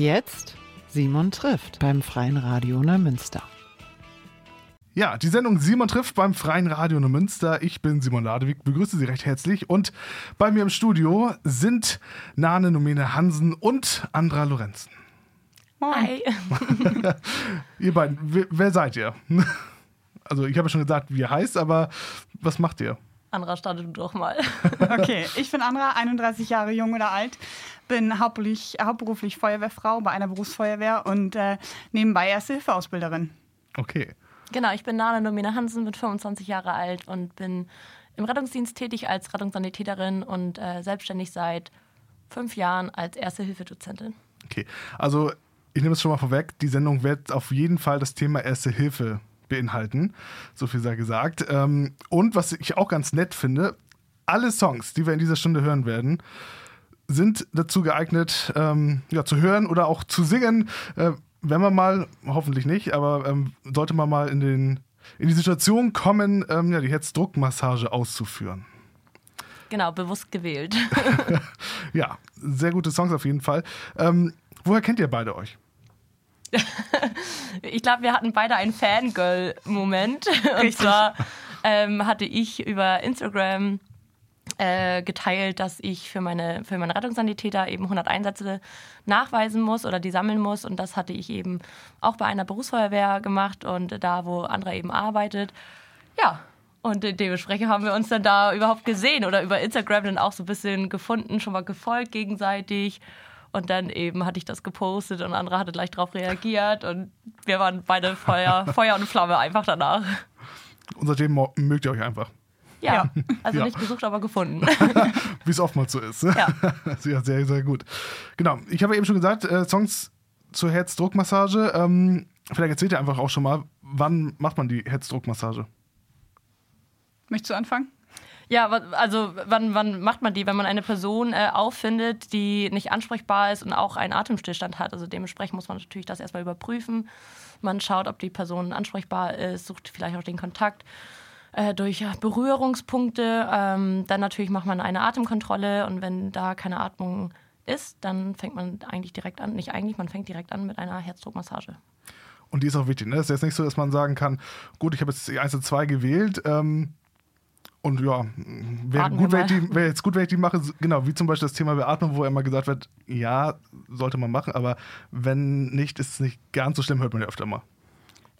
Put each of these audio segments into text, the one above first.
Jetzt Simon trifft beim Freien Radio Neumünster. Ja, die Sendung Simon trifft beim Freien Radio Neumünster. Ich bin Simon Ladewig, begrüße Sie recht herzlich. Und bei mir im Studio sind Nane Nomene Hansen und Andra Lorenzen. Hi. ihr beiden, wer, seid ihr? Also ich habe ja schon gesagt, wie ihr heißt, aber was macht ihr? Andra, starte du doch mal. Okay, ich bin Andra, 31 Jahre jung oder alt, bin hauptberuflich, hauptberuflich Feuerwehrfrau bei einer Berufsfeuerwehr und äh, nebenbei Erste-Hilfe-Ausbilderin. Okay. Genau, ich bin Nana Domina Hansen, bin 25 Jahre alt und bin im Rettungsdienst tätig als Rettungssanitäterin und äh, selbstständig seit fünf Jahren als Erste-Hilfe-Dozentin. Okay, also ich nehme es schon mal vorweg, die Sendung wird auf jeden Fall das Thema Erste Hilfe beinhalten. So viel sei gesagt. Ähm, und was ich auch ganz nett finde, alle Songs, die wir in dieser Stunde hören werden, sind dazu geeignet, ähm, ja, zu hören oder auch zu singen. Äh, wenn man mal, hoffentlich nicht, aber ähm, sollte man mal in, den, in die Situation kommen, ähm, ja, die Herzdruckmassage auszuführen. Genau, bewusst gewählt. ja, sehr gute Songs auf jeden Fall. Ähm, woher kennt ihr beide euch? ich glaube, wir hatten beide einen Fangirl-Moment. Und zwar ähm, hatte ich über Instagram äh, geteilt, dass ich für meine, für meine Rettungssanitäter eben 100 Einsätze nachweisen muss oder die sammeln muss. Und das hatte ich eben auch bei einer Berufsfeuerwehr gemacht und da, wo Andra eben arbeitet. Ja, und dementsprechend haben wir uns dann da überhaupt gesehen oder über Instagram dann auch so ein bisschen gefunden, schon mal gefolgt gegenseitig. Und dann eben hatte ich das gepostet und andere hatte gleich darauf reagiert und wir waren beide Feuer, Feuer und Flamme einfach danach. Und seitdem mögt ihr euch einfach. Ja, ja. also ja. nicht gesucht, aber gefunden. Wie es oftmals so ist. Ja. ja, sehr, sehr gut. Genau, ich habe eben schon gesagt, äh, Songs zur Herzdruckmassage. Ähm, vielleicht erzählt ihr einfach auch schon mal, wann macht man die Herzdruckmassage? Möchtest du anfangen? Ja, also wann, wann macht man die, wenn man eine Person äh, auffindet, die nicht ansprechbar ist und auch einen Atemstillstand hat? Also dementsprechend muss man natürlich das erstmal überprüfen. Man schaut, ob die Person ansprechbar ist, sucht vielleicht auch den Kontakt äh, durch Berührungspunkte. Ähm, dann natürlich macht man eine Atemkontrolle und wenn da keine Atmung ist, dann fängt man eigentlich direkt an, nicht eigentlich, man fängt direkt an mit einer Herzdruckmassage. Und die ist auch wichtig. Ne? Es ist jetzt nicht so, dass man sagen kann, gut, ich habe jetzt die 1 und 2 gewählt, ähm, und ja, wäre gut, wär jetzt gut, wenn ich die mache, genau, wie zum Beispiel das Thema Beatmung, wo immer gesagt wird, ja, sollte man machen, aber wenn nicht, ist es nicht ganz so schlimm, hört man ja öfter mal.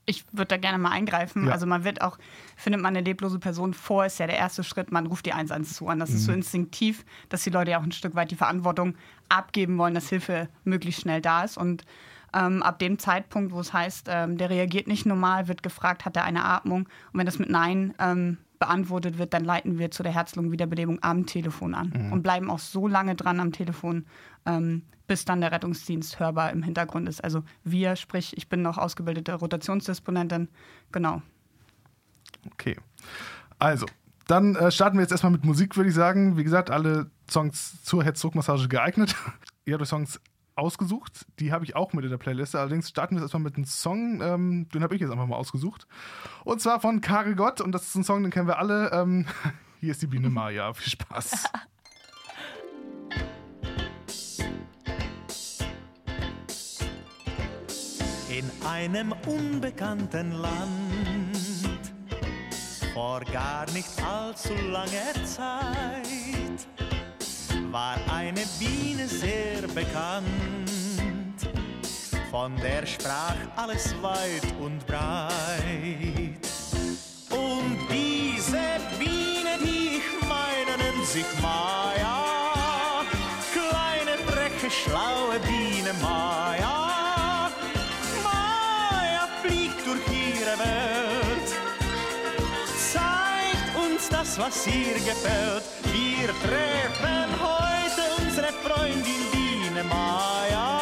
Ich würde da gerne mal eingreifen. Ja. Also man wird auch, findet man eine leblose Person vor, ist ja der erste Schritt, man ruft die 112 an. Das mhm. ist so mhm. instinktiv, dass die Leute ja auch ein Stück weit die Verantwortung abgeben wollen, dass Hilfe möglichst schnell da ist. Und ähm, ab dem Zeitpunkt, wo es heißt, ähm, der reagiert nicht normal, wird gefragt, hat er eine Atmung? Und wenn das mit Nein ähm, beantwortet wird, dann leiten wir zu der Herz-Lungen-Wiederbelebung am Telefon an mhm. und bleiben auch so lange dran am Telefon, ähm, bis dann der Rettungsdienst hörbar im Hintergrund ist. Also wir, sprich, ich bin noch ausgebildete Rotationsdisponentin, genau. Okay. Also, dann äh, starten wir jetzt erstmal mit Musik, würde ich sagen. Wie gesagt, alle Songs zur Herzdruckmassage geeignet. Ihr habt Songs ausgesucht. Die habe ich auch mit in der Playlist. Allerdings starten wir jetzt erstmal mit einem Song, ähm, den habe ich jetzt einfach mal ausgesucht. Und zwar von Karel Gott. Und das ist ein Song, den kennen wir alle. Ähm, hier ist die Biene Maya. Viel Spaß. In einem unbekannten Land, vor gar nicht allzu langer Zeit war eine Biene sehr bekannt. Von der sprach alles weit und breit. Und diese Biene, die ich meine, nennt sich Maya. Kleine, freche, schlaue Biene Maya. Maya fliegt durch ihre Welt, zeigt uns das, was ihr gefällt. Wir treffen Freundin Biene Maya.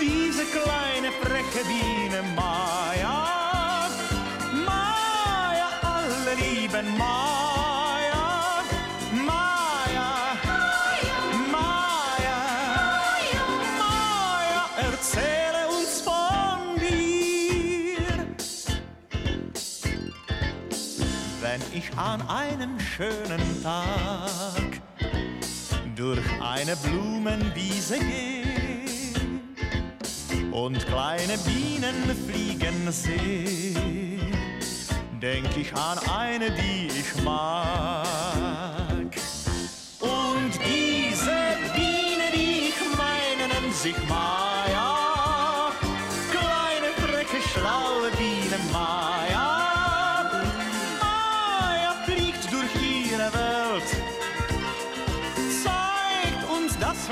Diese kleine freche Biene Maya. Maya, alle lieben Maya. Maya. Maya. Maya, erzähle uns von dir. Wenn ich an einem schönen Tag durch eine Blumenwiese geht, und kleine Bienen fliegen sehe, denk ich an eine, die ich mag. Und diese Biene, die ich meine, nennt sich Maya.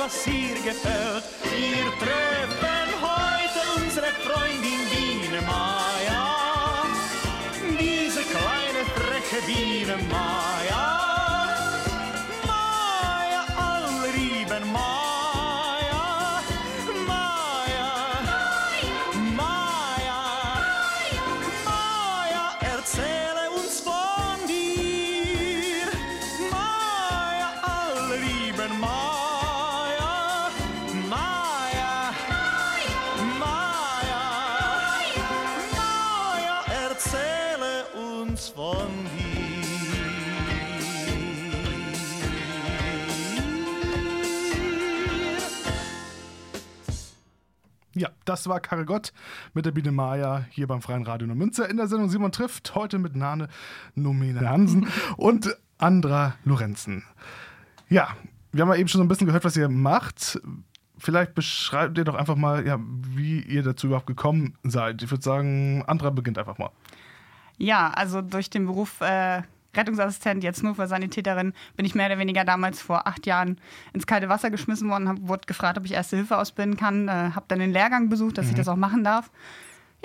Was ihr gefällt. Wir treffen heute unsere Freundin Biene Maya. Diese kleine, freche Biene Maya. Das war Karagott mit der Biene Maya hier beim Freien Radio Münster in der Sendung Simon trifft. Heute mit Nane Nomene Hansen und Andra Lorenzen. Ja, wir haben ja eben schon so ein bisschen gehört, was ihr macht. Vielleicht beschreibt ihr doch einfach mal, ja, wie ihr dazu überhaupt gekommen seid. Ich würde sagen, Andra beginnt einfach mal. Ja, also durch den Beruf äh, Rettungsassistent, jetzt nur für Sanitäterin, bin ich mehr oder weniger damals vor acht Jahren ins kalte Wasser geschmissen worden, hab, wurde gefragt, ob ich Erste Hilfe ausbilden kann, äh, habe dann den Lehrgang besucht, dass ich das auch machen darf.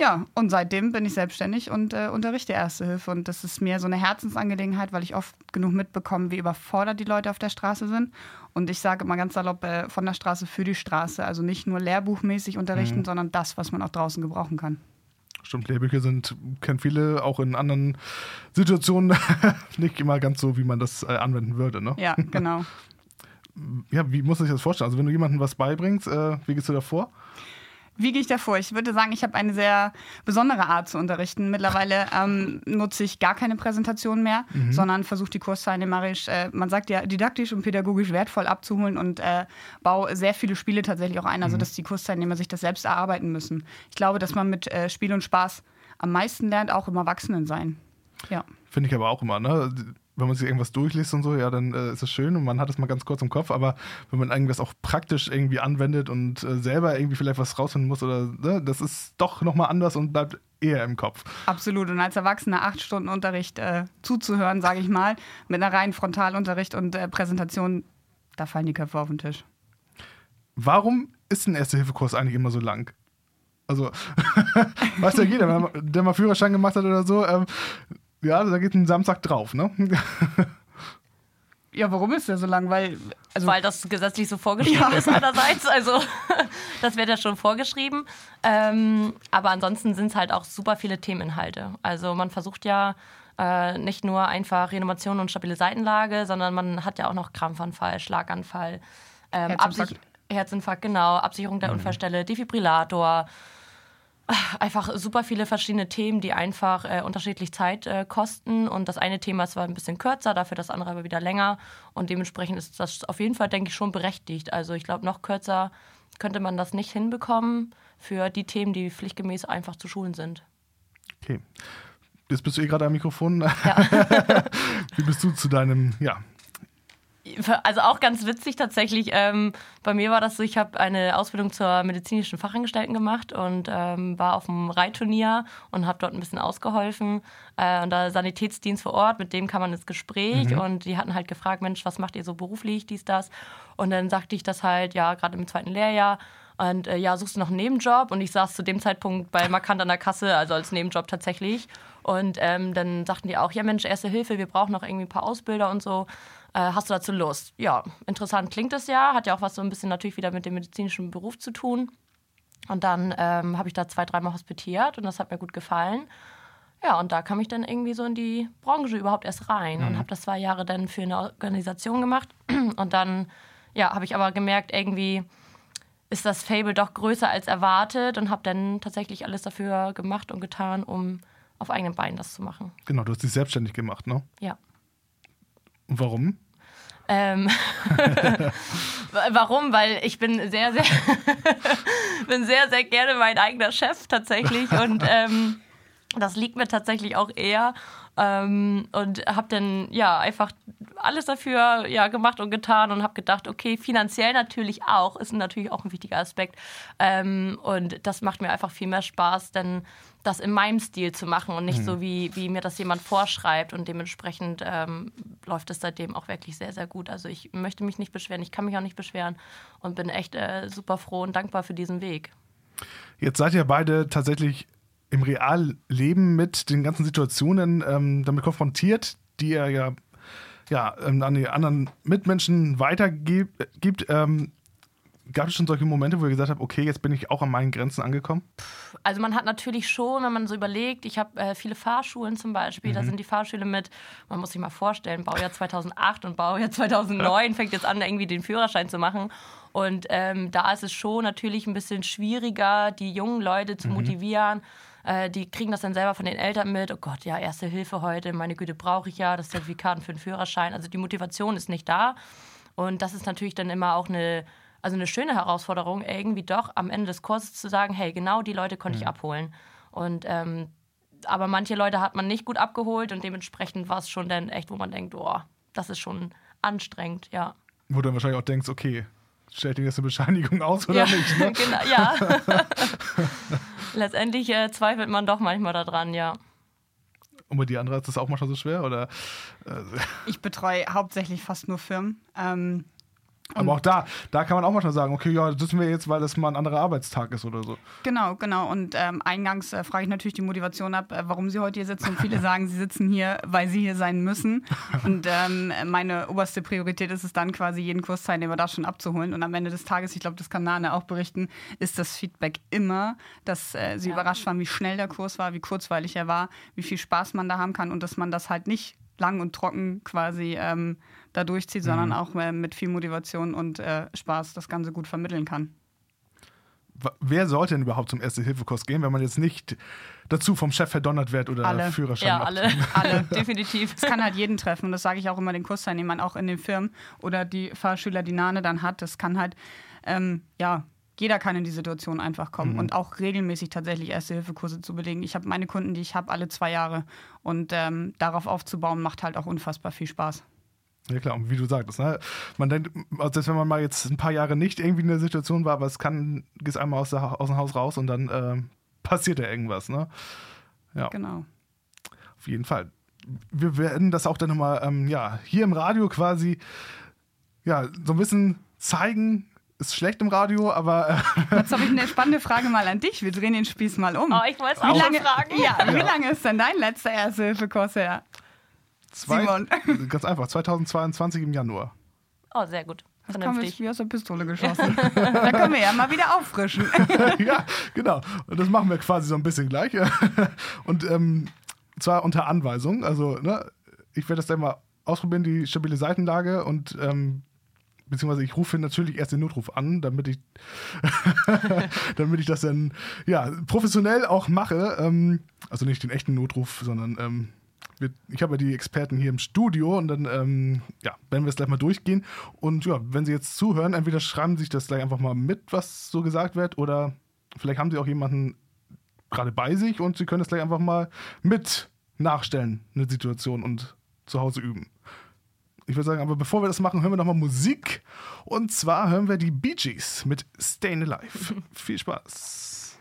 Ja, und seitdem bin ich selbstständig und äh, unterrichte Erste Hilfe. Und das ist mir so eine Herzensangelegenheit, weil ich oft genug mitbekomme, wie überfordert die Leute auf der Straße sind. Und ich sage immer ganz salopp, äh, von der Straße für die Straße. Also nicht nur lehrbuchmäßig unterrichten, sondern das, was man auch draußen gebrauchen kann. Stimmt, Lehrbücher sind, kennen viele auch in anderen Situationen nicht immer ganz so, wie man das äh, anwenden würde. Ne? Ja, genau. Ja, wie muss man sich das vorstellen? Also, wenn du jemandem was beibringst, äh, wie gehst du da vor? Wie gehe ich davor? Ich würde sagen, ich habe eine sehr besondere Art zu unterrichten. Mittlerweile ähm, nutze ich gar keine Präsentation mehr, sondern versuche die kursteilnehmerisch, äh, man sagt ja, didaktisch und pädagogisch wertvoll abzuholen und äh, baue sehr viele Spiele tatsächlich auch ein, also dass die Kursteilnehmer sich das selbst erarbeiten müssen. Ich glaube, dass man mit äh, Spiel und Spaß am meisten lernt, auch im Erwachsenensein. Ja. Finde ich aber auch immer, ne? Wenn man sich irgendwas durchliest und so, ja, dann äh, ist es schön und man hat es mal ganz kurz im Kopf, aber wenn man irgendwas auch praktisch irgendwie anwendet und äh, selber irgendwie vielleicht was rausfinden muss oder, ne, das ist doch nochmal anders und bleibt eher im Kopf. Absolut. Und als Erwachsener acht Stunden Unterricht äh, zuzuhören, sage ich mal, mit einer reinen Frontalunterricht und äh, Präsentation, da fallen die Köpfe auf den Tisch. Warum ist ein Erste-Hilfe-Kurs eigentlich immer so lang? Also, weiß ja jeder, wenn man- der mal Führerschein gemacht hat oder so, ähm, ja, da geht ein Samstag drauf, ne? Ja, warum ist der so lang? Weil, also, weil das gesetzlich so vorgeschrieben ist einerseits. Also das wird ja schon vorgeschrieben. Ähm, aber ansonsten sind es halt auch super viele Themeninhalte. Also man versucht ja äh, nicht nur einfach Reanimation und stabile Seitenlage, sondern man hat ja auch noch Krampfanfall, Schlaganfall, ähm, Herzinfarkt. Absich- Herzinfarkt, genau, Absicherung der Unfallstelle, Defibrillator. Einfach super viele verschiedene Themen, die einfach äh, unterschiedlich Zeit äh, kosten. Und das eine Thema ist zwar ein bisschen kürzer, dafür das andere aber wieder länger. Und dementsprechend ist das auf jeden Fall, denke ich, schon berechtigt. Also ich glaube, noch kürzer könnte man das nicht hinbekommen für die Themen, die pflichtgemäß einfach zu schulen sind. Okay. Jetzt bist du eh gerade am Mikrofon. Wie bist du zu deinem, ja, Also auch ganz witzig tatsächlich. Ähm, bei mir war das so, ich habe eine Ausbildung zur medizinischen Fachangestellten gemacht und ähm, war auf dem Reitturnier und habe dort ein bisschen ausgeholfen. Äh, und da Sanitätsdienst vor Ort, mit dem kam man ins Gespräch und die hatten halt gefragt, Mensch, was macht ihr so beruflich, dies, das. Und dann sagte ich das halt, ja, gerade im zweiten Lehrjahr. Und äh, ja, suchst du noch einen Nebenjob? Und ich saß zu dem Zeitpunkt bei Markant an der Kasse, also als Nebenjob tatsächlich. Und ähm, dann sagten die auch, ja Mensch, Erste Hilfe, wir brauchen noch irgendwie ein paar Ausbilder und so. Äh, hast du dazu Lust? Ja, interessant klingt es ja. Hat ja auch was so ein bisschen natürlich wieder mit dem medizinischen Beruf zu tun. Und dann ähm, habe ich da zwei, dreimal hospitiert und das hat mir gut gefallen. Ja, und da kam ich dann irgendwie so in die Branche überhaupt erst rein und habe das zwei Jahre dann für eine Organisation gemacht. Und dann, ja, habe ich aber gemerkt, irgendwie ist das Fable doch größer als erwartet und habe dann tatsächlich alles dafür gemacht und getan, um auf eigenen Beinen das zu machen. genau, du hast dich selbstständig gemacht, ne? Ja. Warum? Ähm Warum? Weil ich bin sehr, sehr, bin sehr, sehr gerne mein eigener Chef tatsächlich und ähm, das liegt mir tatsächlich auch eher. Ähm, und habe dann ja einfach alles dafür ja, gemacht und getan und habe gedacht, okay, finanziell natürlich auch, ist natürlich auch ein wichtiger Aspekt. Ähm, und das macht mir einfach viel mehr Spaß, denn das in meinem Stil zu machen und nicht mhm. so, wie, wie mir das jemand vorschreibt. Und dementsprechend ähm, läuft es seitdem auch wirklich sehr, sehr gut. Also ich möchte mich nicht beschweren, ich kann mich auch nicht beschweren und bin echt äh, super froh und dankbar für diesen Weg. Jetzt seid ihr beide tatsächlich im Realleben mit den ganzen Situationen ähm, damit konfrontiert, die er ja, ja ähm, an die anderen Mitmenschen weitergibt. Ähm, Gab es schon solche Momente, wo ihr gesagt habt, okay, jetzt bin ich auch an meinen Grenzen angekommen? Also man hat natürlich schon, wenn man so überlegt, ich habe äh, viele Fahrschulen zum Beispiel, mhm. da sind die Fahrschüler mit, man muss sich mal vorstellen, Baujahr 2008 und Baujahr 2009 fängt jetzt an, irgendwie den Führerschein zu machen. Und ähm, da ist es schon natürlich ein bisschen schwieriger, die jungen Leute zu mhm. motivieren. Äh, die kriegen das dann selber von den Eltern mit. Oh Gott, ja, erste Hilfe heute, meine Güte, brauche ich ja, das Zertifikat für den Führerschein. Also die Motivation ist nicht da. Und das ist natürlich dann immer auch eine, also eine schöne Herausforderung, irgendwie doch am Ende des Kurses zu sagen, hey, genau die Leute konnte mhm. ich abholen. Und ähm, aber manche Leute hat man nicht gut abgeholt und dementsprechend war es schon dann echt, wo man denkt, oh, das ist schon anstrengend, ja. Wo du dann wahrscheinlich auch denkst, okay, stellt dir jetzt eine Bescheinigung aus oder ja, nicht? Ne? genau, ja. Letztendlich äh, zweifelt man doch manchmal daran, ja. Und bei die andere ist das auch manchmal so schwer? Oder? Ich betreue hauptsächlich fast nur Firmen. Ähm, aber auch da, da kann man auch manchmal sagen, okay, ja, das wissen wir jetzt, weil das mal ein anderer Arbeitstag ist oder so. Genau, genau. Und ähm, eingangs äh, frage ich natürlich die Motivation ab, äh, warum sie heute hier sitzen. Und viele sagen, sie sitzen hier, weil sie hier sein müssen. Und ähm, meine oberste Priorität ist es dann quasi, jeden Kursteilnehmer da schon abzuholen. Und am Ende des Tages, ich glaube, das kann Nane auch berichten, ist das Feedback immer, dass äh, sie ja. überrascht waren, wie schnell der Kurs war, wie kurzweilig er war, wie viel Spaß man da haben kann und dass man das halt nicht lang und trocken quasi ähm, da durchzieht, sondern mhm. auch äh, mit viel Motivation und äh, Spaß das Ganze gut vermitteln kann. Wer sollte denn überhaupt zum Erste-Hilfe-Kurs gehen, wenn man jetzt nicht dazu vom Chef verdonnert wird oder alle. Führerschein ja, alle, alle, definitiv. Es kann halt jeden treffen und das sage ich auch immer den Kursteilnehmern, auch in den Firmen oder die Fahrschüler, die Nane dann hat. Das kann halt, ähm, ja, jeder kann in die Situation einfach kommen mhm. und auch regelmäßig tatsächlich Erste-Hilfe-Kurse zu belegen. Ich habe meine Kunden, die ich habe, alle zwei Jahre und ähm, darauf aufzubauen, macht halt auch unfassbar viel Spaß. Ja klar, und wie du sagtest, ne? man denkt, selbst wenn man mal jetzt ein paar Jahre nicht irgendwie in der Situation war, aber es kann, gehst einmal aus, der, aus dem Haus raus und dann äh, passiert ja irgendwas. Ne? Ja. Genau. Auf jeden Fall. Wir werden das auch dann nochmal ähm, ja, hier im Radio quasi ja, so ein bisschen zeigen, ist schlecht im Radio, aber. Äh Jetzt habe ich eine spannende Frage mal an dich. Wir drehen den Spieß mal um. Oh, ich wollte es auch lange, fragen. Ja, ja, wie lange ist denn dein letzter Erste-Hilfe-Kurs her? Zwei, Simon. Ganz einfach, 2022 im Januar. Oh, sehr gut. Vernünftig. wie aus der Pistole geschossen. da können wir ja mal wieder auffrischen. ja, genau. Und das machen wir quasi so ein bisschen gleich. Und ähm, zwar unter Anweisung. Also, ne, ich werde das dann mal ausprobieren, die stabile Seitenlage und ähm, beziehungsweise ich rufe natürlich erst den Notruf an, damit ich, damit ich das dann ja professionell auch mache. Ähm, also nicht den echten Notruf, sondern ähm, wir, ich habe ja die Experten hier im Studio und dann ähm, ja, werden wir es gleich mal durchgehen. Und ja, wenn Sie jetzt zuhören, entweder schreiben Sie sich das gleich einfach mal mit, was so gesagt wird, oder vielleicht haben Sie auch jemanden gerade bei sich und Sie können es gleich einfach mal mit nachstellen, eine Situation und zu Hause üben. Ich würde sagen, aber bevor wir das machen, hören wir nochmal Musik. Und zwar hören wir die Bee Gees mit Stayin' Alive. Viel Spaß.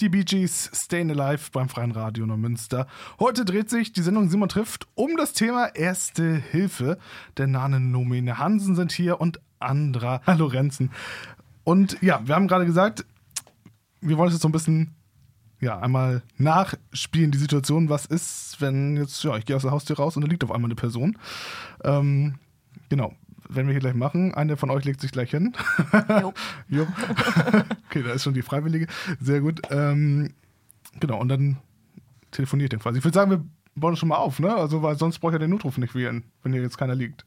Die Bee Gees Stayin' Alive beim Freien Radio Neumünster. Heute dreht sich die Sendung Simon trifft um das Thema Erste Hilfe. Der Nane Nomine Hansen sind hier und Andra Lorenzen. Und ja, wir haben gerade gesagt, wir wollen es jetzt so ein bisschen ja, einmal nachspielen, die Situation, was ist, wenn jetzt, ja, ich gehe aus der Haustür raus und da liegt auf einmal eine Person. Ähm, genau, werden wir hier gleich machen. Eine von euch legt sich gleich hin. Jo. jo. okay, da ist schon die Freiwillige. Sehr gut. Ähm, genau, und dann telefoniert ihr quasi. Ich würde sagen, wir bauen schon mal auf, ne? Also, weil sonst braucht ihr den Notruf nicht wählen, wenn hier jetzt keiner liegt.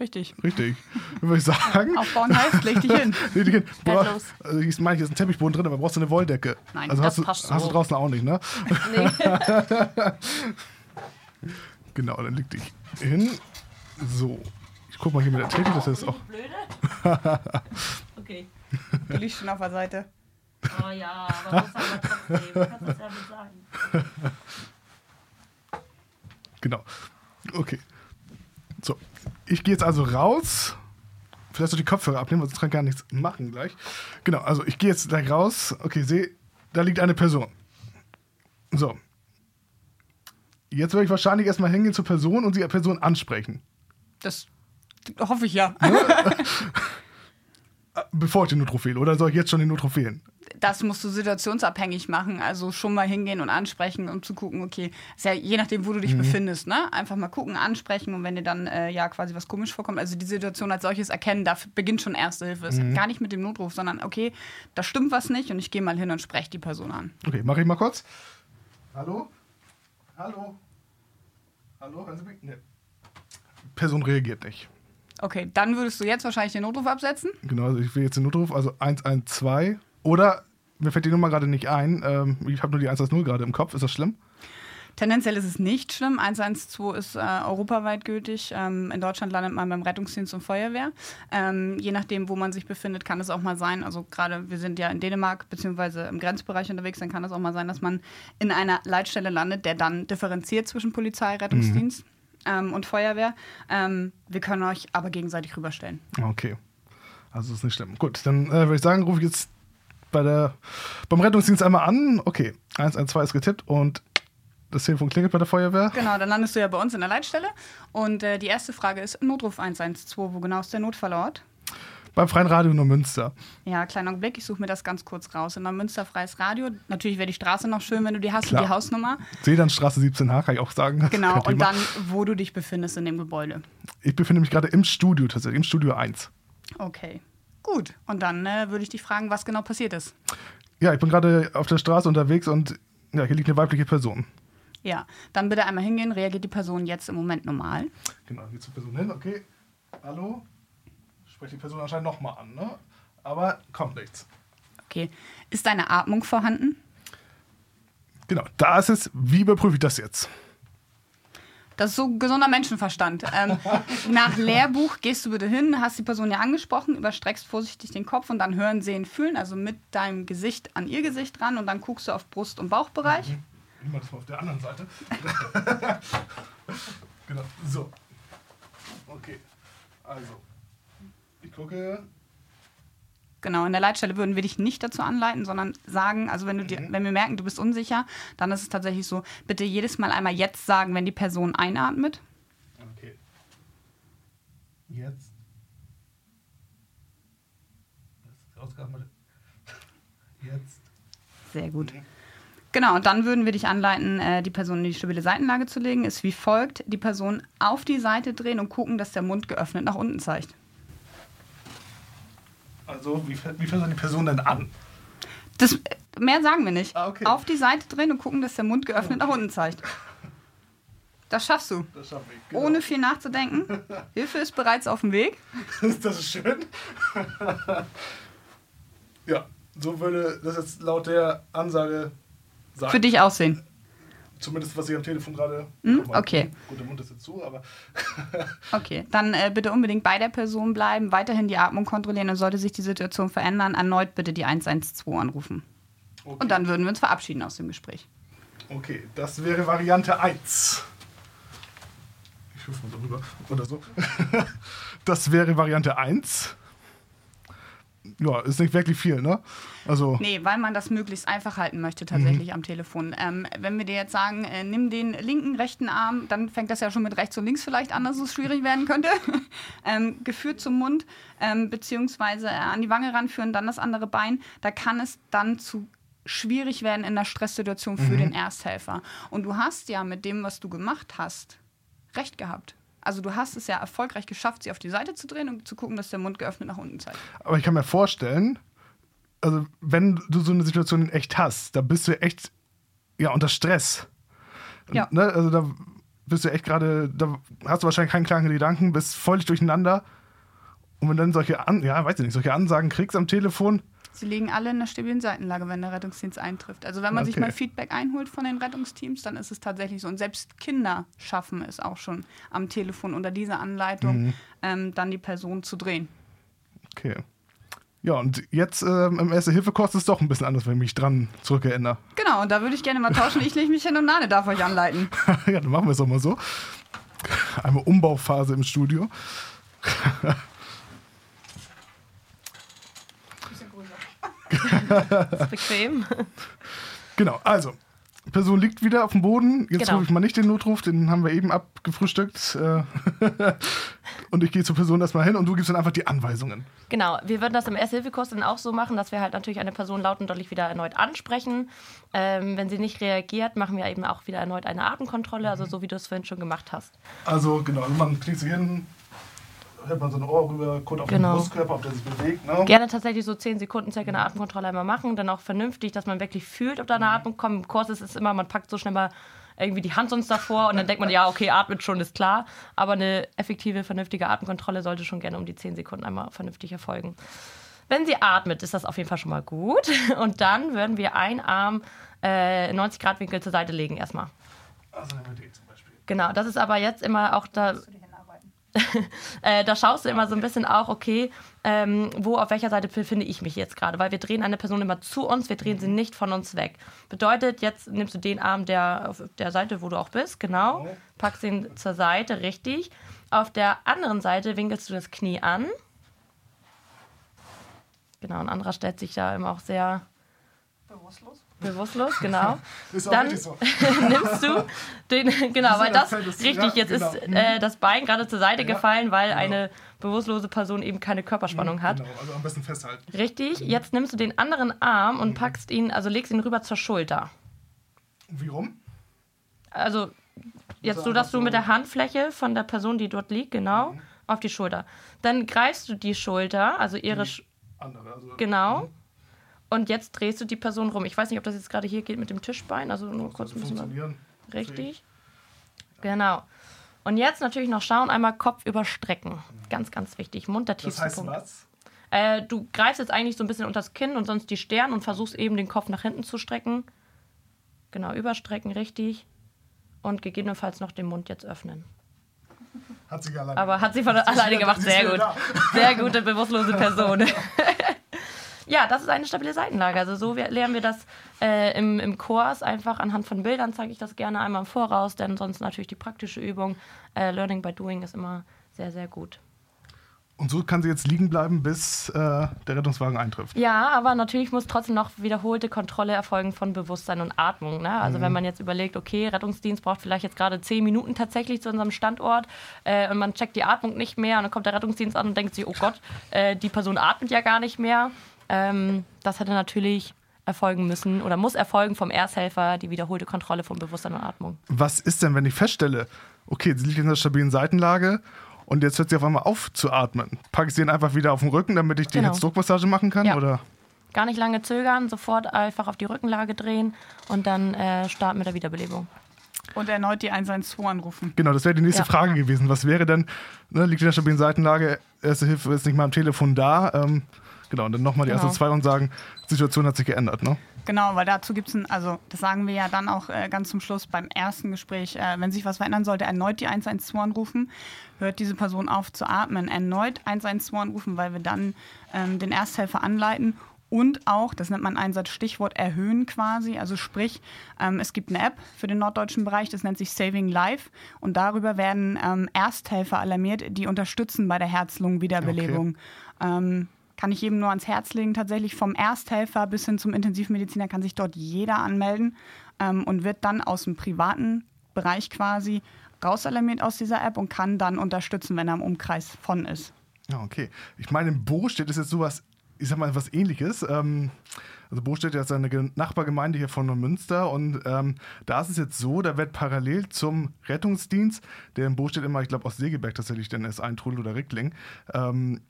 Richtig. Richtig. Würde ich sagen. Aufbauen heißt, leg dich hin. leg dich hin. Boah, also ich meine, hier ist ein Teppichboden drin, aber brauchst du eine Wolldecke. Nein, also das hast passt du, so. hast du draußen auch nicht, ne? Nee. genau, dann leg dich hin. So. Ich guck mal hier mit der Technik, das auch. Blöde? Okay. Du liegst schon auf der Seite. Oh ja, aber muss aber trotzdem. Du kannst es ja nicht sagen. Genau. Okay. So. Ich gehe jetzt also raus. Vielleicht so die Kopfhörer abnehmen, weil sonst kann ich gar nichts machen gleich. Genau, also ich gehe jetzt gleich raus. Okay, sehe, da liegt eine Person. So. Jetzt werde ich wahrscheinlich erstmal hingehen zur Person und die Person ansprechen. Das hoffe ich ja. Bevor ich den Notruf wähle. Oder soll ich jetzt schon den Notruf wählen? Das musst du situationsabhängig machen. Also schon mal hingehen und ansprechen, um zu gucken, okay, ist ja je nachdem, wo du dich befindest, ne? Einfach mal gucken, ansprechen und wenn dir dann äh, ja quasi was komisch vorkommt, also die Situation als solches erkennen, da beginnt schon Erste Hilfe. Ist gar nicht mit dem Notruf, sondern okay, da stimmt was nicht und ich gehe mal hin und spreche die Person an. Okay, mache ich mal kurz. Hallo? Hallo? Hallo? Mich? Nee. Person reagiert nicht. Okay, dann würdest du jetzt wahrscheinlich den Notruf absetzen. Genau, also ich will jetzt den Notruf, also 112. Oder mir fällt die Nummer gerade nicht ein. Ähm, ich habe nur die 110 gerade im Kopf. Ist das schlimm? Tendenziell ist es nicht schlimm. 112 ist äh, europaweit gültig. Ähm, in Deutschland landet man beim Rettungsdienst und Feuerwehr. Ähm, je nachdem, wo man sich befindet, kann es auch mal sein, also gerade wir sind ja in Dänemark beziehungsweise im Grenzbereich unterwegs, dann kann es auch mal sein, dass man in einer Leitstelle landet, der dann differenziert zwischen Polizei, Rettungsdienst ähm, und Feuerwehr. Ähm, wir können euch aber gegenseitig rüberstellen. Okay. Also ist nicht schlimm. Gut, dann äh, würde ich sagen, rufe ich jetzt bei der, beim Rettungsdienst einmal an. Okay, 112 ist getippt und das Telefon klingelt bei der Feuerwehr. Genau, dann landest du ja bei uns in der Leitstelle. Und äh, die erste Frage ist Notruf 112. Wo genau ist der Notfallort? Beim Freien Radio Neumünster. Ja, kleiner Augenblick, ich suche mir das ganz kurz raus. In Neumünster freies Radio. Natürlich wäre die Straße noch schön, wenn du die hast Klar. und die Hausnummer. Seelandstraße 17H, kann ich auch sagen. Genau, und Thema. dann, wo du dich befindest in dem Gebäude. Ich befinde mich gerade im Studio tatsächlich, im Studio 1. Okay, gut. Und dann äh, würde ich dich fragen, was genau passiert ist. Ja, ich bin gerade auf der Straße unterwegs und ja, hier liegt eine weibliche Person. Ja, dann bitte einmal hingehen. Reagiert die Person jetzt im Moment normal? Genau, hier zur Person hin, okay. Hallo? Spreche die Person anscheinend nochmal an, ne? Aber kommt nichts. Okay. Ist deine Atmung vorhanden? Genau, da ist es. Wie überprüfe ich das jetzt? Das ist so gesunder Menschenverstand. Ähm, nach Lehrbuch gehst du bitte hin, hast die Person ja angesprochen, überstreckst vorsichtig den Kopf und dann hören, sehen, fühlen, also mit deinem Gesicht an ihr Gesicht ran und dann guckst du auf Brust- und Bauchbereich. Nehmen wir das mal auf der anderen Seite. genau, so. Okay, also. Ich gucke. Genau, in der Leitstelle würden wir dich nicht dazu anleiten, sondern sagen, also wenn du dir, wenn wir merken, du bist unsicher, dann ist es tatsächlich so, bitte jedes Mal einmal jetzt sagen, wenn die Person einatmet. Okay. Jetzt. Jetzt. Sehr gut. Genau, und dann würden wir dich anleiten, äh, die Person in die stabile Seitenlage zu legen. Ist wie folgt: Die Person auf die Seite drehen und gucken, dass der Mund geöffnet nach unten zeigt. Also, wie, wie fängt die Person denn an? Das, mehr sagen wir nicht. Ah, okay. Auf die Seite drehen und gucken, dass der Mund geöffnet nach unten zeigt. Das schaffst du. Das schaffe ich. Genau. Ohne viel nachzudenken. Hilfe ist bereits auf dem Weg. das ist schön. ja, so würde das jetzt laut der Ansage sein. Für dich aussehen. Zumindest, was ich am Telefon gerade. Hm, okay. Gut, der Mund ist jetzt zu, aber. Okay, dann äh, bitte unbedingt bei der Person bleiben, weiterhin die Atmung kontrollieren und sollte sich die Situation verändern, erneut bitte die 112 anrufen. Okay. Und dann würden wir uns verabschieden aus dem Gespräch. Okay, das wäre Variante 1. Ich hüpfe mal so rüber. Oder so. Das wäre Variante 1. ja, ist nicht wirklich viel, ne? Also Nee, weil man das möglichst einfach halten möchte tatsächlich am Telefon. Ähm, wenn wir dir jetzt sagen, äh, nimm den linken, rechten Arm, dann fängt das ja schon mit rechts und links vielleicht an, dass es schwierig werden könnte. ähm, geführt zum Mund, ähm, beziehungsweise äh, an die Wange ranführen, dann das andere Bein. Da kann es dann zu schwierig werden in der Stresssituation für den Ersthelfer. Und du hast ja mit dem, was du gemacht hast, recht gehabt. Also du hast es ja erfolgreich geschafft, sie auf die Seite zu drehen und zu gucken, dass der Mund geöffnet nach unten zeigt. Aber ich kann mir vorstellen, also wenn du so eine Situation in echt hast, da bist du echt ja unter Stress. Ja. Ne? Also da bist du echt gerade, da hast du wahrscheinlich keinen klaren Gedanken, bist völlig durcheinander. Und wenn du dann solche, An ja, weiß ich nicht, solche Ansagen kriegst am Telefon, Sie liegen alle in einer stabilen Seitenlage, wenn der Rettungsdienst eintrifft. Also wenn man sich Okay. mal Feedback einholt von den Rettungsteams, dann ist es tatsächlich so. Und selbst Kinder schaffen es auch schon am Telefon unter dieser Anleitung, ähm, dann die Person zu drehen. okay. Ja, und jetzt ähm, im Erste-Hilfe-Kurs ist es doch ein bisschen anders, wenn ich mich dran zurückerinnere. Genau, und da würde ich gerne mal tauschen. Ich lege mich hin und Nane darf euch anleiten. ja, dann machen wir es doch mal so. Einmal Umbauphase im Studio. Bequem. Genau, also, Person liegt wieder auf dem Boden. Jetzt Genau. rufe ich mal nicht den Notruf, den haben wir eben abgefrühstückt. Äh, und ich gehe zur Person erstmal hin und du gibst dann einfach die Anweisungen. Genau, wir würden das im Erste-Hilfe-Kurs dann auch so machen, dass wir halt natürlich eine Person laut und deutlich wieder erneut ansprechen. Ähm, wenn sie nicht reagiert, machen wir eben auch wieder erneut eine Atemkontrolle, also so wie du es vorhin schon gemacht hast. Also, genau, man kniet sich hin, hält man so ein Ohr rüber, guckt auf Genau. den Brustkörper, ob der sich bewegt. Ne? Gerne tatsächlich so 10 Sekunden circa eine Atemkontrolle einmal machen, dann auch vernünftig, dass man wirklich fühlt, ob da eine Atmung kommt. Im Kurs ist es immer, man packt so schnell mal irgendwie die Hand sonst davor und dann denkt man, ja, okay, atmet schon, ist klar. Aber eine effektive, vernünftige Atemkontrolle sollte schon gerne um die 10 Sekunden einmal vernünftig erfolgen. Wenn sie atmet, ist das auf jeden Fall schon mal gut. Und dann würden wir einen Arm äh, in 90 Grad Winkel zur Seite legen erstmal. Also, nehmen wir den zum Beispiel. Genau, das ist aber jetzt immer auch da. äh, da schaust du immer so ein bisschen auch, okay, ähm, wo, auf welcher Seite befinde ich mich jetzt gerade? Weil wir drehen eine Person immer zu uns, wir drehen sie nicht von uns weg. Bedeutet, jetzt nimmst du den Arm der, auf der Seite, wo du auch bist, genau, packst ihn zur Seite, richtig. Auf der anderen Seite winkelst du das Knie an. Genau, ein anderer stellt sich da immer auch sehr bewusstlos, genau. Ist auch Dann so. nimmst du den, genau, weil das richtig, ja, jetzt genau. ist äh, das Bein gerade zur Seite Ja, gefallen, weil genau. eine bewusstlose Person eben keine Körperspannung hat. Genau, also am besten festhalten. Richtig, jetzt nimmst du den anderen Arm und packst ihn, also legst ihn rüber zur Schulter. Wie rum? Also jetzt So so, dass du mit der Handfläche von der Person, die dort liegt, genau, auf die Schulter. Dann greifst du die Schulter, also ihre, Sch Andere. Also, genau. Und jetzt drehst du die Person rum. Ich weiß nicht, ob das jetzt gerade hier geht mit dem Tischbein, also nur kurz wir funktionieren. Richtig. Genau. Und jetzt natürlich noch schauen, einmal Kopf überstrecken. Ganz, ganz wichtig. Mund der Das tiefste heißt Punkt. was? Äh, du greifst jetzt eigentlich so ein bisschen unter das Kinn und sonst die Stirn und versuchst eben den Kopf nach hinten zu strecken. Genau, überstrecken, richtig. Und gegebenenfalls noch den Mund jetzt öffnen. Hat sich alleine. Aber hat sie von Sie alleine gemacht. sie Sehr gut. Sehr gute, bewusstlose Person. ja, das ist eine stabile Seitenlage. Also so lernen wir das äh, im, im Kurs. Einfach anhand von Bildern zeige ich das gerne einmal im Voraus, denn sonst natürlich die praktische Übung. Äh, Learning by Doing ist immer sehr, sehr gut. Und so kann sie jetzt liegen bleiben, bis äh, der Rettungswagen eintrifft. Ja, aber natürlich muss trotzdem noch wiederholte Kontrolle erfolgen von Bewusstsein und Atmung. Ne? Also wenn man jetzt überlegt, okay, Rettungsdienst braucht vielleicht jetzt gerade zehn Minuten tatsächlich zu unserem Standort äh, und man checkt die Atmung nicht mehr und dann kommt der Rettungsdienst an und denkt sich, oh Gott, äh, die Person atmet ja gar nicht mehr. Ähm, das hätte natürlich erfolgen müssen oder muss erfolgen vom Ersthelfer, die wiederholte Kontrolle von Bewusstsein und Atmung. Was ist denn, wenn ich feststelle, okay, sie liegt in einer stabilen Seitenlage und jetzt hört sie auf einmal auf zu atmen? Packe ich sie dann einfach wieder auf den Rücken, damit ich die Genau. Herzdruckmassage machen kann? Ja. Oder? Gar nicht lange zögern, sofort einfach auf die Rückenlage drehen und dann äh, starten mit der Wiederbelebung. Und erneut die 112 anrufen. Genau, das wäre die nächste Ja. Frage gewesen. Was wäre denn, ne, liegt in der stabilen Seitenlage, erste Hilfe ist nicht mal am Telefon da. Ähm, genau, und dann nochmal die Genau. erste zwei und sagen, Situation hat sich geändert. Ne? Genau, weil dazu gibt es ein, also das sagen wir ja dann auch äh, ganz zum Schluss beim ersten Gespräch, äh, wenn sich was verändern sollte, erneut die 112 anrufen, hört diese Person auf zu atmen, erneut 112 anrufen, weil wir dann ähm, den Ersthelfer anleiten und auch, das nennt man Einsatzstichwort, erhöhen quasi. Also sprich, ähm, es gibt eine App für den norddeutschen Bereich, das nennt sich Saving Life und darüber werden ähm, Ersthelfer alarmiert, die unterstützen bei der Herz-Lungen-Wiederbelebung. Ähm, kann ich jedem nur ans Herz legen. Tatsächlich vom Ersthelfer bis hin zum Intensivmediziner kann sich dort jeder anmelden ähm, und wird dann aus dem privaten Bereich quasi rausalarmiert aus dieser App und kann dann unterstützen, wenn er im Umkreis von ist. Ja, okay. Ich meine, in Bostedt ist jetzt sowas, ich sag mal, was ähnliches. Ähm, also Bostedt ist eine Nachbargemeinde hier von Münster und ähm, da ist es jetzt so, da wird parallel zum Rettungsdienst, der in Bostedt immer, ich glaube aus Segeberg tatsächlich dann ist, Eintrudel oder Rickling, ähm,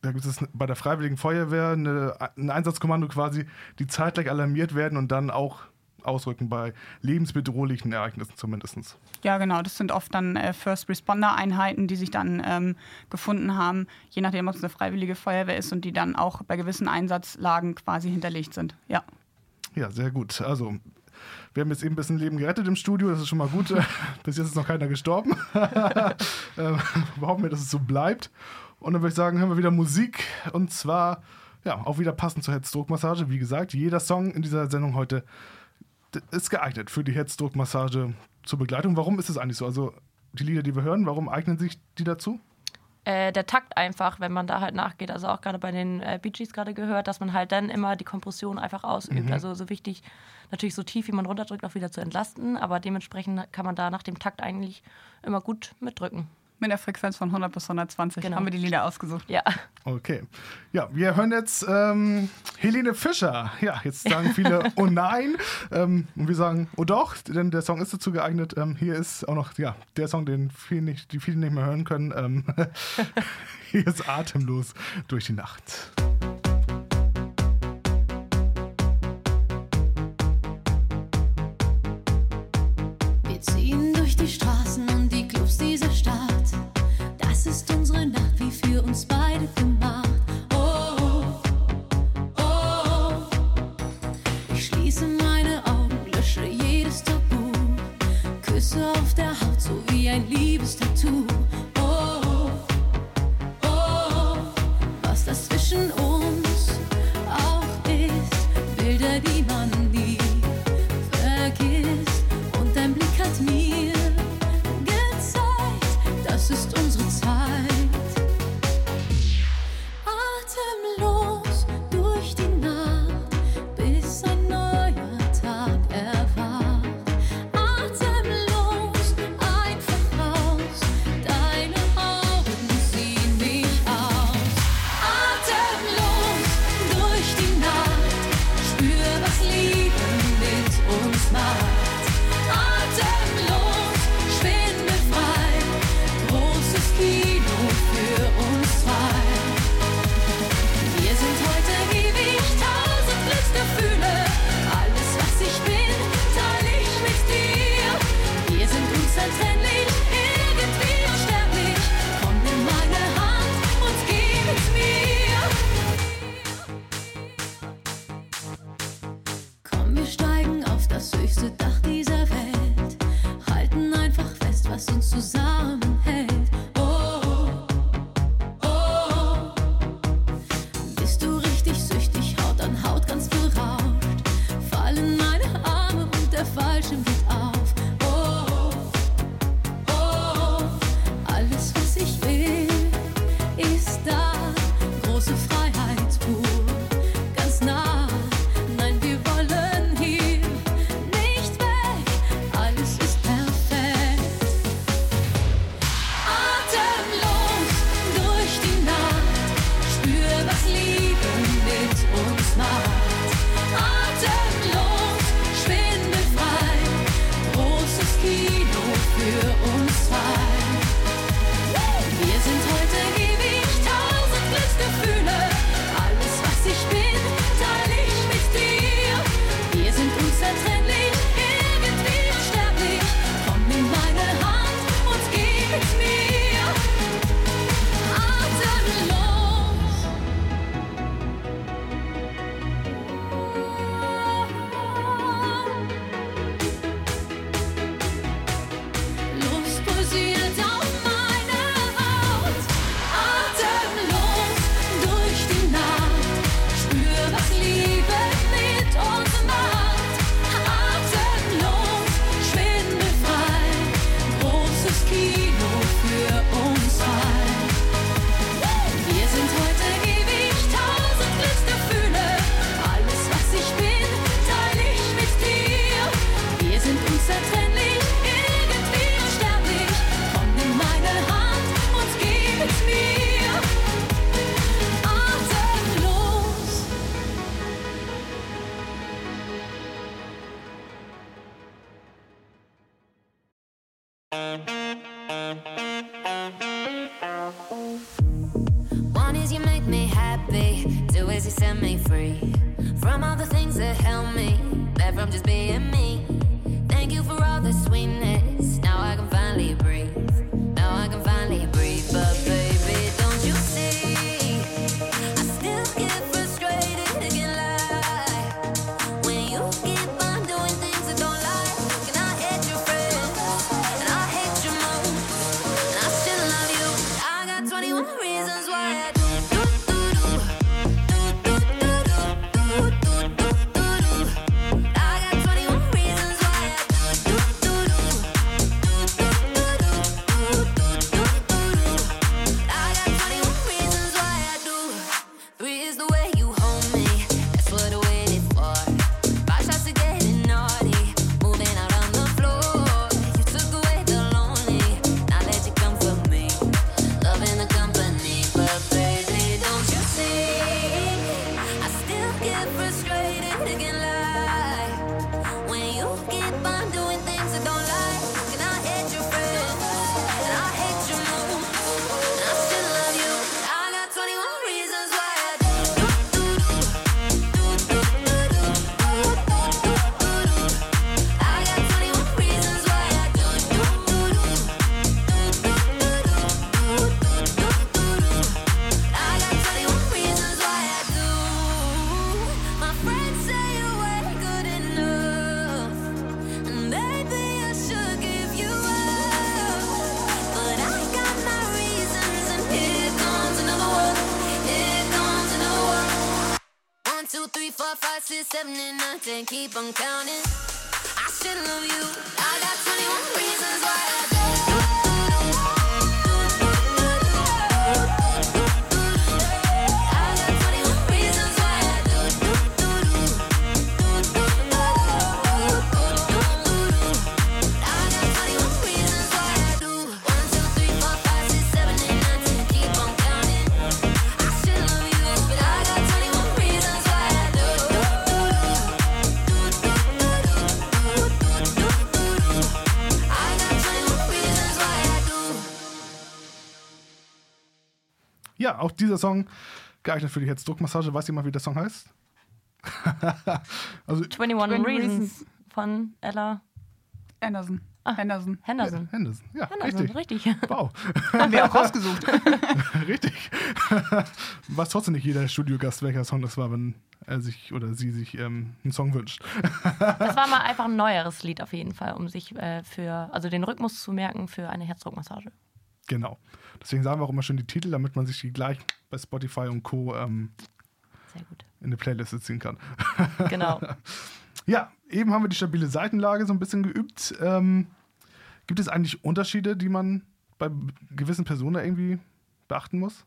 da gibt es bei der Freiwilligen Feuerwehr eine, ein Einsatzkommando quasi, die zeitgleich alarmiert werden und dann auch ausrücken bei lebensbedrohlichen Ereignissen zumindest. Ja, genau. Das sind oft dann äh, First Responder-Einheiten, die sich dann ähm, gefunden haben, je nachdem, ob es eine freiwillige Feuerwehr ist und die dann auch bei gewissen Einsatzlagen quasi hinterlegt sind. Ja. Ja, sehr gut. Also wir haben jetzt eben ein bisschen Leben gerettet im Studio, das ist schon mal gut. Bis jetzt ist noch keiner gestorben. ähm, hoffen wir, dass es so bleibt. Und dann würde ich sagen, hören wir wieder Musik. Und zwar, ja, auch wieder passend zur Herzdruckmassage. Wie gesagt, jeder Song in dieser Sendung heute ist geeignet für die Herzdruckmassage zur Begleitung. Warum ist es eigentlich so? Also die Lieder, die wir hören, warum eignen sich die dazu? Äh, der Takt einfach, wenn man da halt nachgeht. Also auch gerade bei den äh, Bee Gees gerade gehört, dass man halt dann immer die Kompression einfach ausübt. Mhm. Also so wichtig, natürlich so tief, wie man runterdrückt, auch wieder zu entlasten. Aber dementsprechend kann man da nach dem Takt eigentlich immer gut mitdrücken. Mit der Frequenz von 100 bis 120 genau. haben wir die Lieder ausgesucht. Ja. Okay. Ja, wir hören jetzt ähm, Helene Fischer. Ja, jetzt sagen viele, oh nein. Ähm, und wir sagen, oh doch, denn der Song ist dazu geeignet. Ähm, hier ist auch noch ja, der Song, den viele nicht, die viele nicht mehr hören können. Ähm, hier ist Atemlos durch die Nacht. Ten. Keep on counting. I should love you. I got 21 dieser Song geeignet für die Herzdruckmassage. Weiß jemand, wie der Song heißt? also 21 21 Reasons von Ella Anderson. Henderson. Henderson. Henderson. Ja, Henderson, richtig. richtig. Wow, Haben wir auch rausgesucht. richtig. Weiß trotzdem nicht jeder Studiogast, welcher Song das war, wenn er sich oder sie sich ähm, einen Song wünscht. Das war mal einfach ein neueres Lied auf jeden Fall, um sich äh, für, also den Rhythmus zu merken für eine Herzdruckmassage. Genau. Deswegen sagen wir auch immer schön die Titel, damit man sich die gleich bei Spotify und Co. Ähm, in eine Playlist ziehen kann. Genau. Ja, eben haben wir die stabile Seitenlage so ein bisschen geübt. Ähm, gibt es eigentlich Unterschiede, die man bei gewissen Personen irgendwie beachten muss?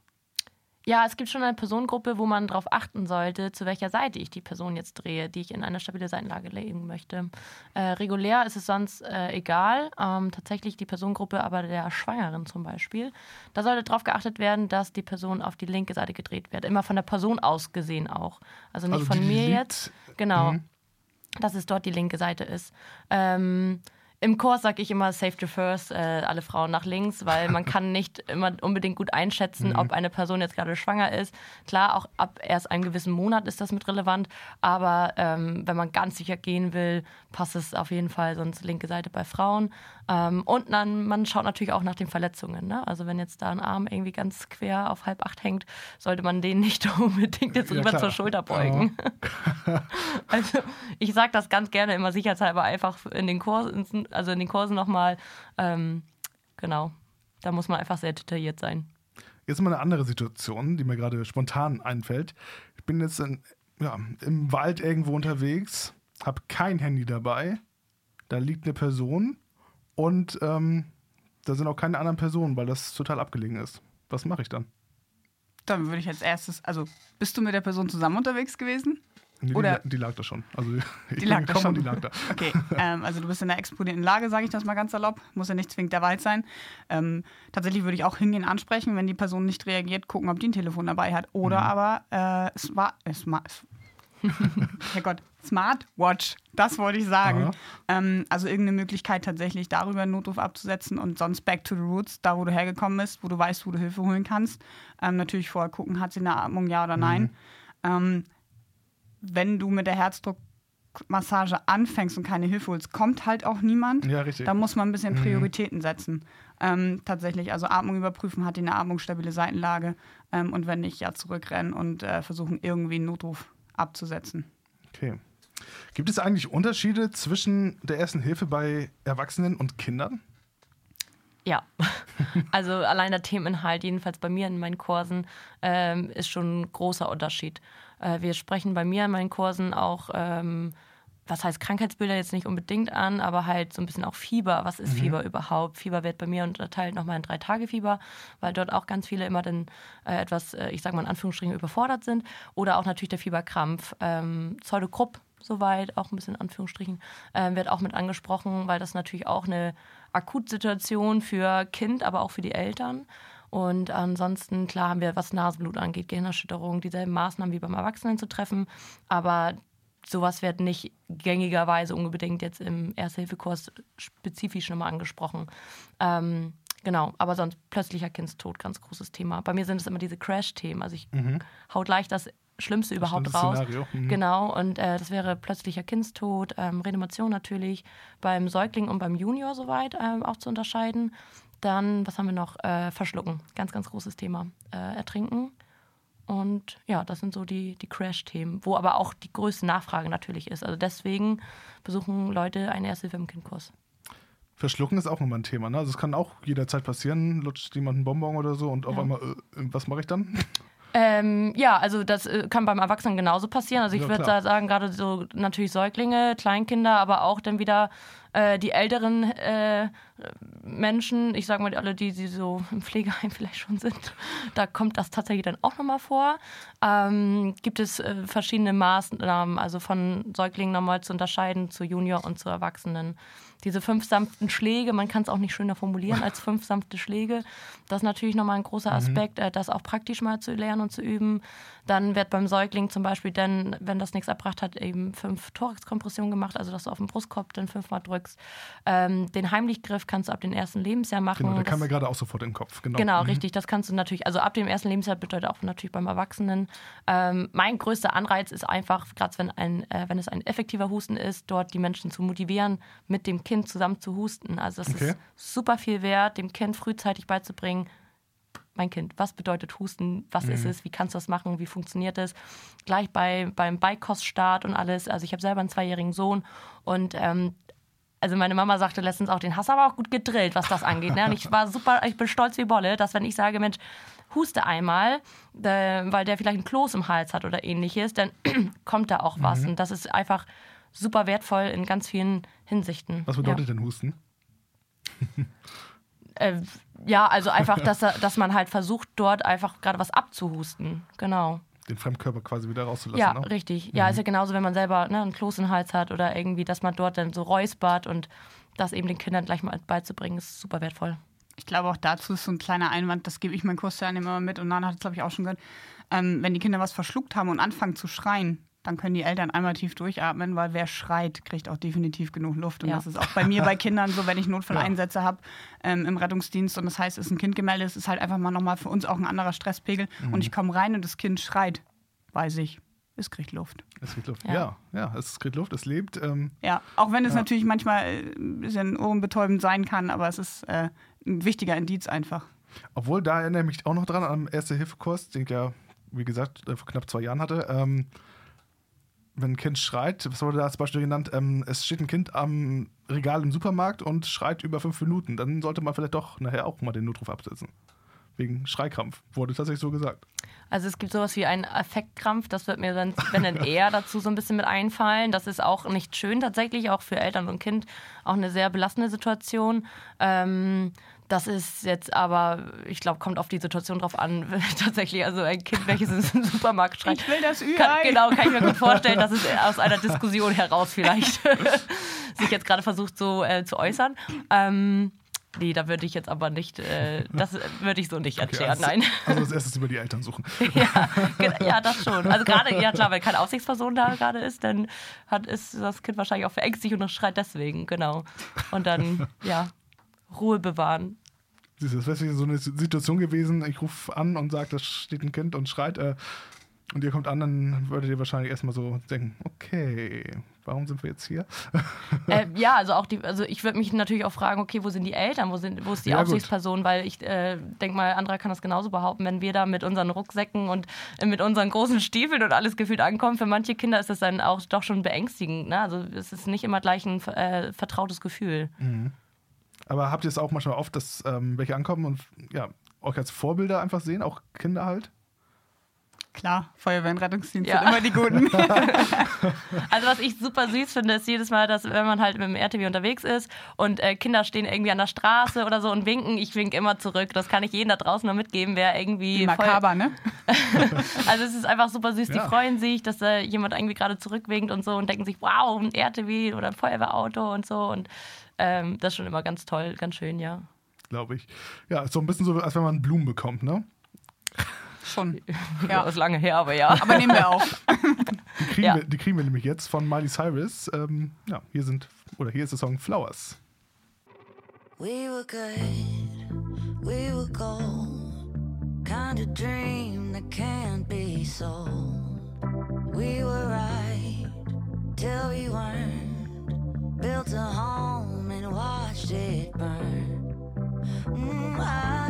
Ja, es gibt schon eine Personengruppe, wo man darauf achten sollte, zu welcher Seite ich die Person jetzt drehe, die ich in eine stabile Seitenlage legen möchte. Äh, regulär ist es sonst äh, egal. Ähm, tatsächlich die Personengruppe aber der Schwangeren zum Beispiel. Da sollte darauf geachtet werden, dass die Person auf die linke Seite gedreht wird. Immer von der Person aus gesehen auch. Also nicht Also von mir jetzt. Genau. Mhm. Dass es dort die linke Seite ist. Ähm, im Kurs sage ich immer Safety First, äh, alle Frauen nach links, weil man kann nicht immer unbedingt gut einschätzen, Mhm. ob eine Person jetzt gerade schwanger ist. Klar, auch ab erst einem gewissen Monat ist das mit relevant, aber ähm, wenn man ganz sicher gehen will, passt es auf jeden Fall sonst linke Seite bei Frauen. Ähm, und dann, man schaut natürlich auch nach den Verletzungen. Ne? Also wenn jetzt da ein Arm irgendwie ganz quer auf halb acht hängt, sollte man den nicht unbedingt jetzt Ja, rüber klar. zur Schulter beugen. Also ich sage das ganz gerne immer sicherheitshalber einfach in den Kursen, also in den Kursen nochmal. Ähm, genau, da muss man einfach sehr detailliert sein. Jetzt mal eine andere Situation, die mir gerade spontan einfällt. Ich bin jetzt in, ja, im Wald irgendwo unterwegs, habe kein Handy dabei. Da liegt eine Person und ähm, da sind auch keine anderen Personen, weil das total abgelegen ist. Was mache ich dann? Dann würde ich als erstes, also bist du mit der Person zusammen unterwegs gewesen? Nee, Oder- die, die lag da schon. Also ich Die lag da schon. die lag da. Okay, ähm, also du bist in einer exponierten Lage, sage ich das mal ganz salopp. Muss ja nicht zwingend der Wald sein. Ähm, tatsächlich würde ich auch hingehen, ansprechen, wenn die Person nicht reagiert, gucken, ob die ein Telefon dabei hat. Oder Mhm. aber äh, es war, es war, es, Herrgott, Smartwatch, das wollte ich sagen. Ähm, also irgendeine Möglichkeit tatsächlich darüber einen Notruf abzusetzen und sonst back to the roots, da wo du hergekommen bist, wo du weißt, wo du Hilfe holen kannst. Ähm, natürlich vorher gucken, hat sie eine Atmung, ja oder nein. Ähm, wenn du mit der Herzdruckmassage anfängst und keine Hilfe holst, kommt halt auch niemand. Ja, richtig. Da muss man ein bisschen Prioritäten setzen. Ähm, tatsächlich, also Atmung überprüfen, hat die eine atmungsstabile Seitenlage ähm, und wenn nicht, ja zurückrennen und äh, versuchen irgendwie einen Notruf abzusetzen. Okay. Gibt es eigentlich Unterschiede zwischen der ersten Hilfe bei Erwachsenen und Kindern? Ja, also allein der Themeninhalt, jedenfalls bei mir in meinen Kursen, ähm, ist schon ein großer Unterschied. Äh, wir sprechen bei mir in meinen Kursen auch, ähm, was heißt Krankheitsbilder jetzt nicht unbedingt an, aber halt so ein bisschen auch Fieber. Was ist Fieber überhaupt? Fieber wird bei mir unterteilt nochmal in drei Tage Fieber, weil dort auch ganz viele immer dann äh, etwas, äh, ich sage mal in Anführungsstrichen, überfordert sind. Oder auch natürlich der Fieberkrampf. Ähm, Pseudokrupp soweit, auch ein bisschen in Anführungsstrichen, äh, wird auch mit angesprochen, weil das natürlich auch eine Akutsituation für Kind, aber auch für die Eltern. Und ansonsten, klar, haben wir, was Nasenblut angeht, Gehirnerschütterung, dieselben Maßnahmen wie beim Erwachsenen zu treffen. Aber sowas wird nicht gängigerweise unbedingt jetzt im Erste-Hilfe-Kurs spezifisch nochmal angesprochen. Ähm, genau, aber sonst plötzlicher Kindstod, ganz großes Thema. Bei mir sind es immer diese Crash-Themen. Also ich hau gleich das Schlimmste überhaupt schlimmste raus. Szenario, mhm. Genau, und äh, das wäre plötzlicher Kindstod, ähm, Reanimation natürlich, beim Säugling und beim Junior soweit ähm, auch zu unterscheiden. Dann, was haben wir noch? Äh, Verschlucken, ganz, ganz großes Thema. Äh, Ertrinken. Und ja, das sind so die, die Crash-Themen, wo aber auch die größte Nachfrage natürlich ist. Also deswegen besuchen Leute einen Erste-Hilfe im Kindkurs. Verschlucken ist auch immer ein Thema. Ne? Also es kann auch jederzeit passieren, lutscht jemand einen Bonbon oder so und auf Ja. einmal, äh, was mache ich dann? Ähm, ja, also das äh, kann beim Erwachsenen genauso passieren. Also ich Ja, würde sagen, gerade so natürlich Säuglinge, Kleinkinder, aber auch dann wieder äh, die älteren äh, Menschen, ich sage mal alle, die, die so im Pflegeheim vielleicht schon sind, da kommt das tatsächlich dann auch nochmal vor. Ähm, gibt es äh, verschiedene Maßnahmen, also von Säuglingen nochmal zu unterscheiden zu Junior und zu Erwachsenen. Diese fünf sanften Schläge, man kann es auch nicht schöner formulieren als fünf sanfte Schläge. Das ist natürlich nochmal ein großer Aspekt, äh, das auch praktisch mal zu lernen und zu üben. Dann wird beim Säugling zum Beispiel dann, wenn das nichts erbracht hat, eben fünf Thoraxkompressionen gemacht, also dass du auf den Brustkorb dann fünfmal drückst. Ähm, den Heimlichgriff kannst du ab dem ersten Lebensjahr machen. Genau, der kam mir gerade auch sofort in den Kopf. Genau, Genau, Mhm. richtig. Das kannst du natürlich, also ab dem ersten Lebensjahr bedeutet auch natürlich beim Erwachsenen. Ähm, mein größter Anreiz ist einfach, gerade wenn, ein, äh, wenn es ein effektiver Husten ist, dort die Menschen zu motivieren, mit dem Kind zusammen zu husten. Also das Okay. ist super viel wert, dem Kind frühzeitig beizubringen, mein Kind, was bedeutet Husten, was ist es, wie kannst du das machen, wie funktioniert es. Gleich bei, beim Beikoststart und alles. Also ich habe selber einen zweijährigen Sohn und ähm, also meine Mama sagte letztens auch, den hast du aber auch gut gedrillt, was das angeht. Ne? Und ich war super, ich bin stolz wie Bolle, dass wenn ich sage, Mensch, huste einmal, äh, weil der vielleicht einen Kloß im Hals hat oder ähnliches, dann kommt da auch was. Und das ist einfach super wertvoll in ganz vielen Hinsichten. Was bedeutet denn Husten? Ja, äh, ja also einfach, dass, dass man halt versucht, dort einfach gerade was abzuhusten. Genau. Den Fremdkörper quasi wieder rauszulassen. Ja, ne? richtig. Ja, ist ja genauso, wenn man selber ne, einen Kloß im Hals hat oder irgendwie, dass man dort dann so räuspert und das eben den Kindern gleich mal beizubringen, ist super wertvoll. Ich glaube, auch dazu ist so ein kleiner Einwand, das gebe ich meinen Kursteilnehmern immer mit und Nana hat es, glaube ich, auch schon gehört. Ähm, wenn die Kinder was verschluckt haben und anfangen zu schreien, dann können die Eltern einmal tief durchatmen, weil wer schreit, kriegt auch definitiv genug Luft. Und Ja. das ist auch bei mir bei Kindern so, wenn ich Notfalleinsätze habe ähm, im Rettungsdienst und das heißt, es ist ein Kind gemeldet, es ist halt einfach mal nochmal für uns auch ein anderer Stresspegel. Und ich komme rein und das Kind schreit, weiß ich, es kriegt Luft. Es kriegt Luft. Ja. Ja, ja, es kriegt Luft, es lebt. Ähm, Ja, auch wenn es Ja. natürlich manchmal äh, ein bisschen ohrenbetäubend sein kann, aber es ist äh, ein wichtiger Indiz einfach. Obwohl, da erinnere ich mich auch noch dran am Erste-Hilfe-Kurs, den ich ja, wie gesagt, äh, vor knapp zwei Jahren hatte. Ähm, wenn ein Kind schreit, was wurde da als Beispiel genannt? Ähm, es steht ein Kind am Regal im Supermarkt und schreit über fünf Minuten. Dann sollte man vielleicht doch nachher auch mal den Notruf absetzen. Wegen Schreikrampf. Wurde tatsächlich so gesagt. Also es gibt sowas wie einen Affektkrampf, das wird mir dann, wenn dann eher dazu so ein bisschen mit einfallen. Das ist auch nicht schön tatsächlich, auch für Eltern und Kind auch eine sehr belastende Situation. Ähm, das ist jetzt aber, ich glaube, kommt auf die Situation drauf an. Tatsächlich, also ein Kind, welches im Supermarkt schreit. Ich will das Ü-Ei. Kann, genau, kann ich mir gut vorstellen, dass es aus einer Diskussion heraus vielleicht sich jetzt gerade versucht so äh, zu äußern. Ähm, Nee, da würde ich jetzt aber nicht, äh, das würde ich so nicht Okay, erklären, also, nein. Also als erstes über die Eltern suchen. ja, ja, das schon. Also gerade, ja klar, wenn keine Aufsichtsperson da gerade ist, dann hat, ist das Kind wahrscheinlich auch verängstigt und schreit deswegen, genau. Und dann, ja, Ruhe bewahren. Das wäre so eine Situation gewesen, ich rufe an und sage, da steht ein Kind und schreit äh, und ihr kommt an, dann würdet ihr wahrscheinlich erstmal so denken, okay, warum sind wir jetzt hier? äh, ja, also auch die, also ich würde mich natürlich auch fragen, okay, wo sind die Eltern, wo, sind, wo ist die Ja, gut. Aufsichtsperson, weil ich äh, denke mal, Andra kann das genauso behaupten, wenn wir da mit unseren Rucksäcken und äh, mit unseren großen Stiefeln und alles gefühlt ankommen, für manche Kinder ist das dann auch doch schon beängstigend. Ne? Also es ist nicht immer gleich ein äh, vertrautes Gefühl. Aber habt ihr es auch manchmal oft, dass ähm, welche ankommen und ja, euch als Vorbilder einfach sehen, auch Kinder halt? Klar, Feuerwehr und Rettungsdienst Ja. sind immer die Guten. Also was ich super süß finde, ist jedes Mal, dass wenn man halt mit dem RTW unterwegs ist und äh, Kinder stehen irgendwie an der Straße oder so und winken, ich wink immer zurück. Das kann ich jedem da draußen nur mitgeben, wer irgendwie Die voll- Makaber, ne? Also es ist einfach super süß. Die Ja. freuen sich, dass äh, jemand irgendwie gerade zurückwinkt und so und denken sich, wow, ein RTW oder ein Feuerwehrauto und so. Und ähm, das ist schon immer ganz toll, ganz schön, ja. Glaube ich. Ja, ist so ein bisschen so, als wenn man Blumen bekommt, ne? Schon. Ja. Das ist lange her, aber ja. Aber nehmen wir auch. Die kriegen, Ja. wir, die kriegen wir nämlich jetzt von Miley Cyrus. Ähm, ja, hier sind, oder hier ist der Song Flowers. We were good, we were gold. Kind of dream that can't be sold. We were right till we weren't. Built a home watched it burn. Mm,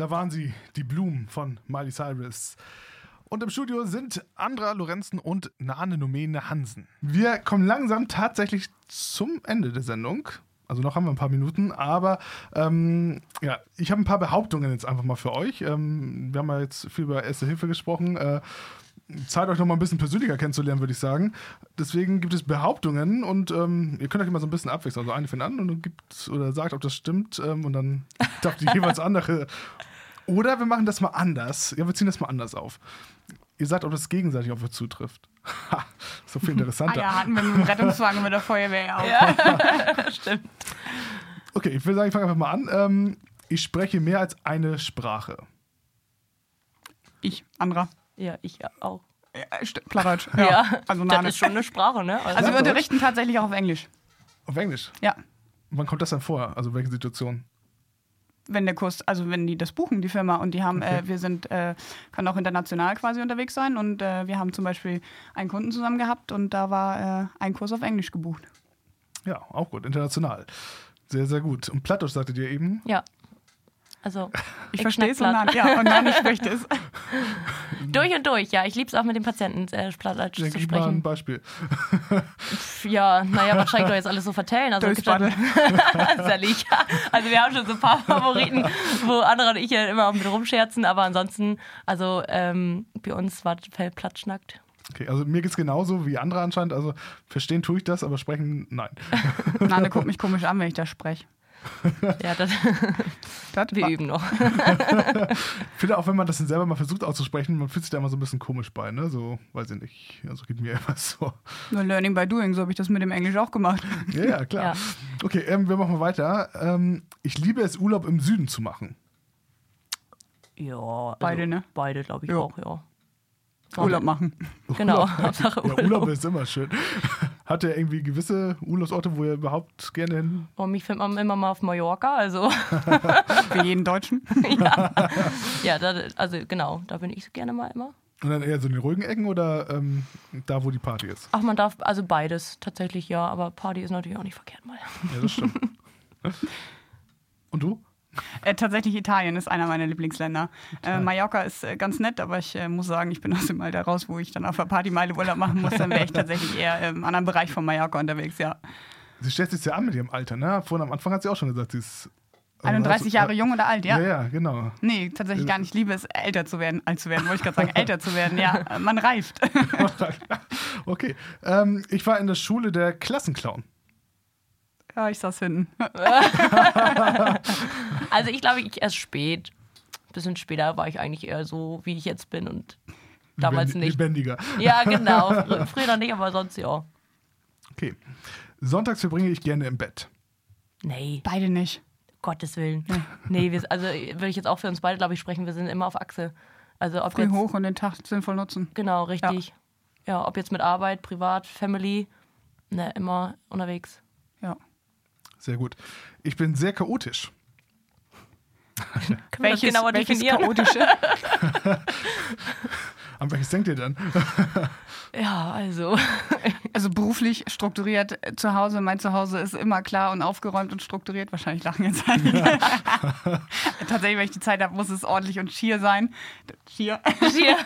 Da waren sie, die Blumen von Miley Cyrus. Und im Studio sind Andra Lorenzen und Nane Nomene Hansen. Wir kommen langsam tatsächlich zum Ende der Sendung. Also noch haben wir ein paar Minuten, aber ähm, ja, ich habe ein paar Behauptungen jetzt einfach mal für euch. Ähm, wir haben ja jetzt viel über Erste Hilfe gesprochen. Äh, Zeit, euch noch mal ein bisschen persönlicher kennenzulernen, würde ich sagen. Deswegen gibt es Behauptungen und ähm, ihr könnt euch immer so ein bisschen abwechseln. Also eine fängt an und gibt oder sagt, ob das stimmt ähm, und dann darf die jeweils andere. Oder wir machen das mal anders. Ja, wir ziehen das mal anders auf. Ihr sagt, ob das gegenseitig auf euch zutrifft. Ha, so viel Ah interessanter. ja, hatten wir mit dem Rettungswagen mit der Feuerwehr ja auch. Ja, stimmt. Okay, ich will sagen, ich fange einfach mal an. Ähm, ich spreche mehr als eine Sprache. Ich, anderer. Ja, ich auch. Ja, st- Plattdeutsch. Ja, Also, das ist schon eine Sprache, ne? also wir Plattdeutsch? unterrichten tatsächlich auch auf Englisch. Auf Englisch. Ja. Wann kommt das dann vor? Also welche Situation? Wenn der Kurs, also wenn die das buchen, die Firma, und die haben, äh, wir sind, äh, können auch international quasi unterwegs sein und äh, wir haben zum Beispiel einen Kunden zusammen gehabt und da war äh, ein Kurs auf Englisch gebucht. Ja, auch gut, international. Sehr, sehr gut. Und Plattdeutsch sagtet ihr eben. Ja. Also, Ich, ich verstehe es und dann, ja, und dann spricht es. Durch und durch, ja. Ich liebe es auch mit den Patienten äh, Plattdeutsch zu gib mal ein sprechen. Beispiel. Ja, naja, wahrscheinlich doch jetzt alles so vertellen. Also, gibt dann. Also wir haben schon so ein paar Favoriten, wo andere und ich ja immer auch mit rumscherzen, aber ansonsten, also ähm, bei uns war Fell platt schnackt. Okay, also mir geht es genauso wie andere anscheinend. Also verstehen tue ich das, aber sprechen, nein. Nane guckt mich komisch an, wenn ich das spreche. Ja, das, Das wir üben noch. Ich finde auch, wenn man das dann selber mal versucht auszusprechen, man fühlt sich da immer so ein bisschen komisch bei, ne? So, weiß ich nicht. Also geht mir immer so. Nur Learning by Doing, so habe ich das mit dem Englisch auch gemacht. Ja, ja, klar. Ja. Okay, ähm, wir machen mal weiter. Ähm, ich liebe es, Urlaub im Süden zu machen. Ja, also Beide, ne? Beide, glaube ich Ja. auch, ja. Urlaub machen. Genau, Hauptsache Ja, Urlaub. Urlaub ist immer schön. Hat er irgendwie gewisse Urlaubsorte, wo ihr überhaupt gerne hin? Und mich findet man immer mal auf Mallorca, also Für jeden Deutschen. ja, da, also genau, da bin ich gerne mal immer. Und dann eher so in den ruhigen Ecken oder ähm, da, wo die Party ist? Ach, man darf, also beides tatsächlich, ja, aber Party ist natürlich auch nicht verkehrt mal. Ja, das stimmt. Und du? Äh, tatsächlich Italien ist einer meiner Lieblingsländer. Äh, Mallorca ist äh, ganz nett, aber ich äh, muss sagen, ich bin aus dem Alter raus, wo ich dann auf der Partymeile Urlaub machen muss. Dann wäre ich tatsächlich eher im anderen Bereich von Mallorca unterwegs, ja. Sie stellt sich ja an mit ihrem Alter, ne? Vorhin am Anfang hat sie auch schon gesagt, sie ist. also 31 hast- Jahre jung oder alt, ja? Ja, ja, genau. Nee, tatsächlich gar nicht. Ich liebe es, älter zu werden, alt zu werden, wollte ich gerade sagen, älter zu werden. Ja, äh, man reift. okay. Ähm, ich war in der Schule der Klassenclown. Ja, ich saß hinten. Also ich glaube, ich erst spät. bisschen später war ich eigentlich eher so, wie ich jetzt bin und damals Lebendi- nicht. Lebendiger. Ja, genau. Fr früher noch nicht, aber sonst ja. Okay. Sonntags verbringe ich gerne im Bett. Nee, Beide nicht. Gottes Willen. Nee, wir, also würde ich jetzt auch für uns beide, glaube ich, sprechen. Wir sind immer auf Achse. Also ob Früh jetzt, hoch und den Tag sinnvoll nutzen. Genau, richtig. Ja. ob jetzt mit Arbeit, privat, Family, ne, immer unterwegs. Ja. Sehr gut. Ich bin sehr chaotisch. Können wir das Welches, genauer welches definieren? chaotische? An welches denkt ihr denn? Ja, also. Also beruflich strukturiert zu Hause. Mein Zuhause ist immer klar und aufgeräumt und strukturiert. Wahrscheinlich lachen jetzt einige. Tatsächlich, wenn ich die Zeit habe, muss es ordentlich und schier sein. Schier. Hier.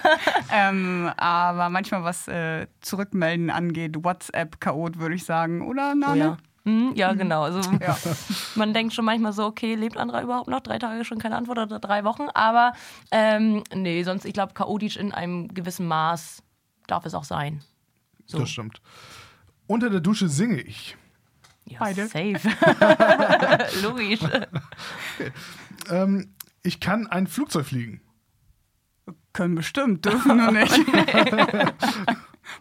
ähm, aber manchmal, was äh, Zurückmelden angeht, WhatsApp-Chaot, würde ich sagen. Oder, Oh, Nane? ja. Mhm, ja, genau. Also Ja. man denkt schon manchmal so, okay, lebt Andra überhaupt noch? Drei Tage schon keine Antwort oder drei Wochen. Aber ähm, nee, sonst, ich glaube, chaotisch in einem gewissen Maß darf es auch sein. So. Das stimmt. Unter der Dusche singe ich. Ja, Beide. Safe. Logisch. Ähm, ich kann ein Flugzeug fliegen. Können bestimmt, dürfen nur nicht.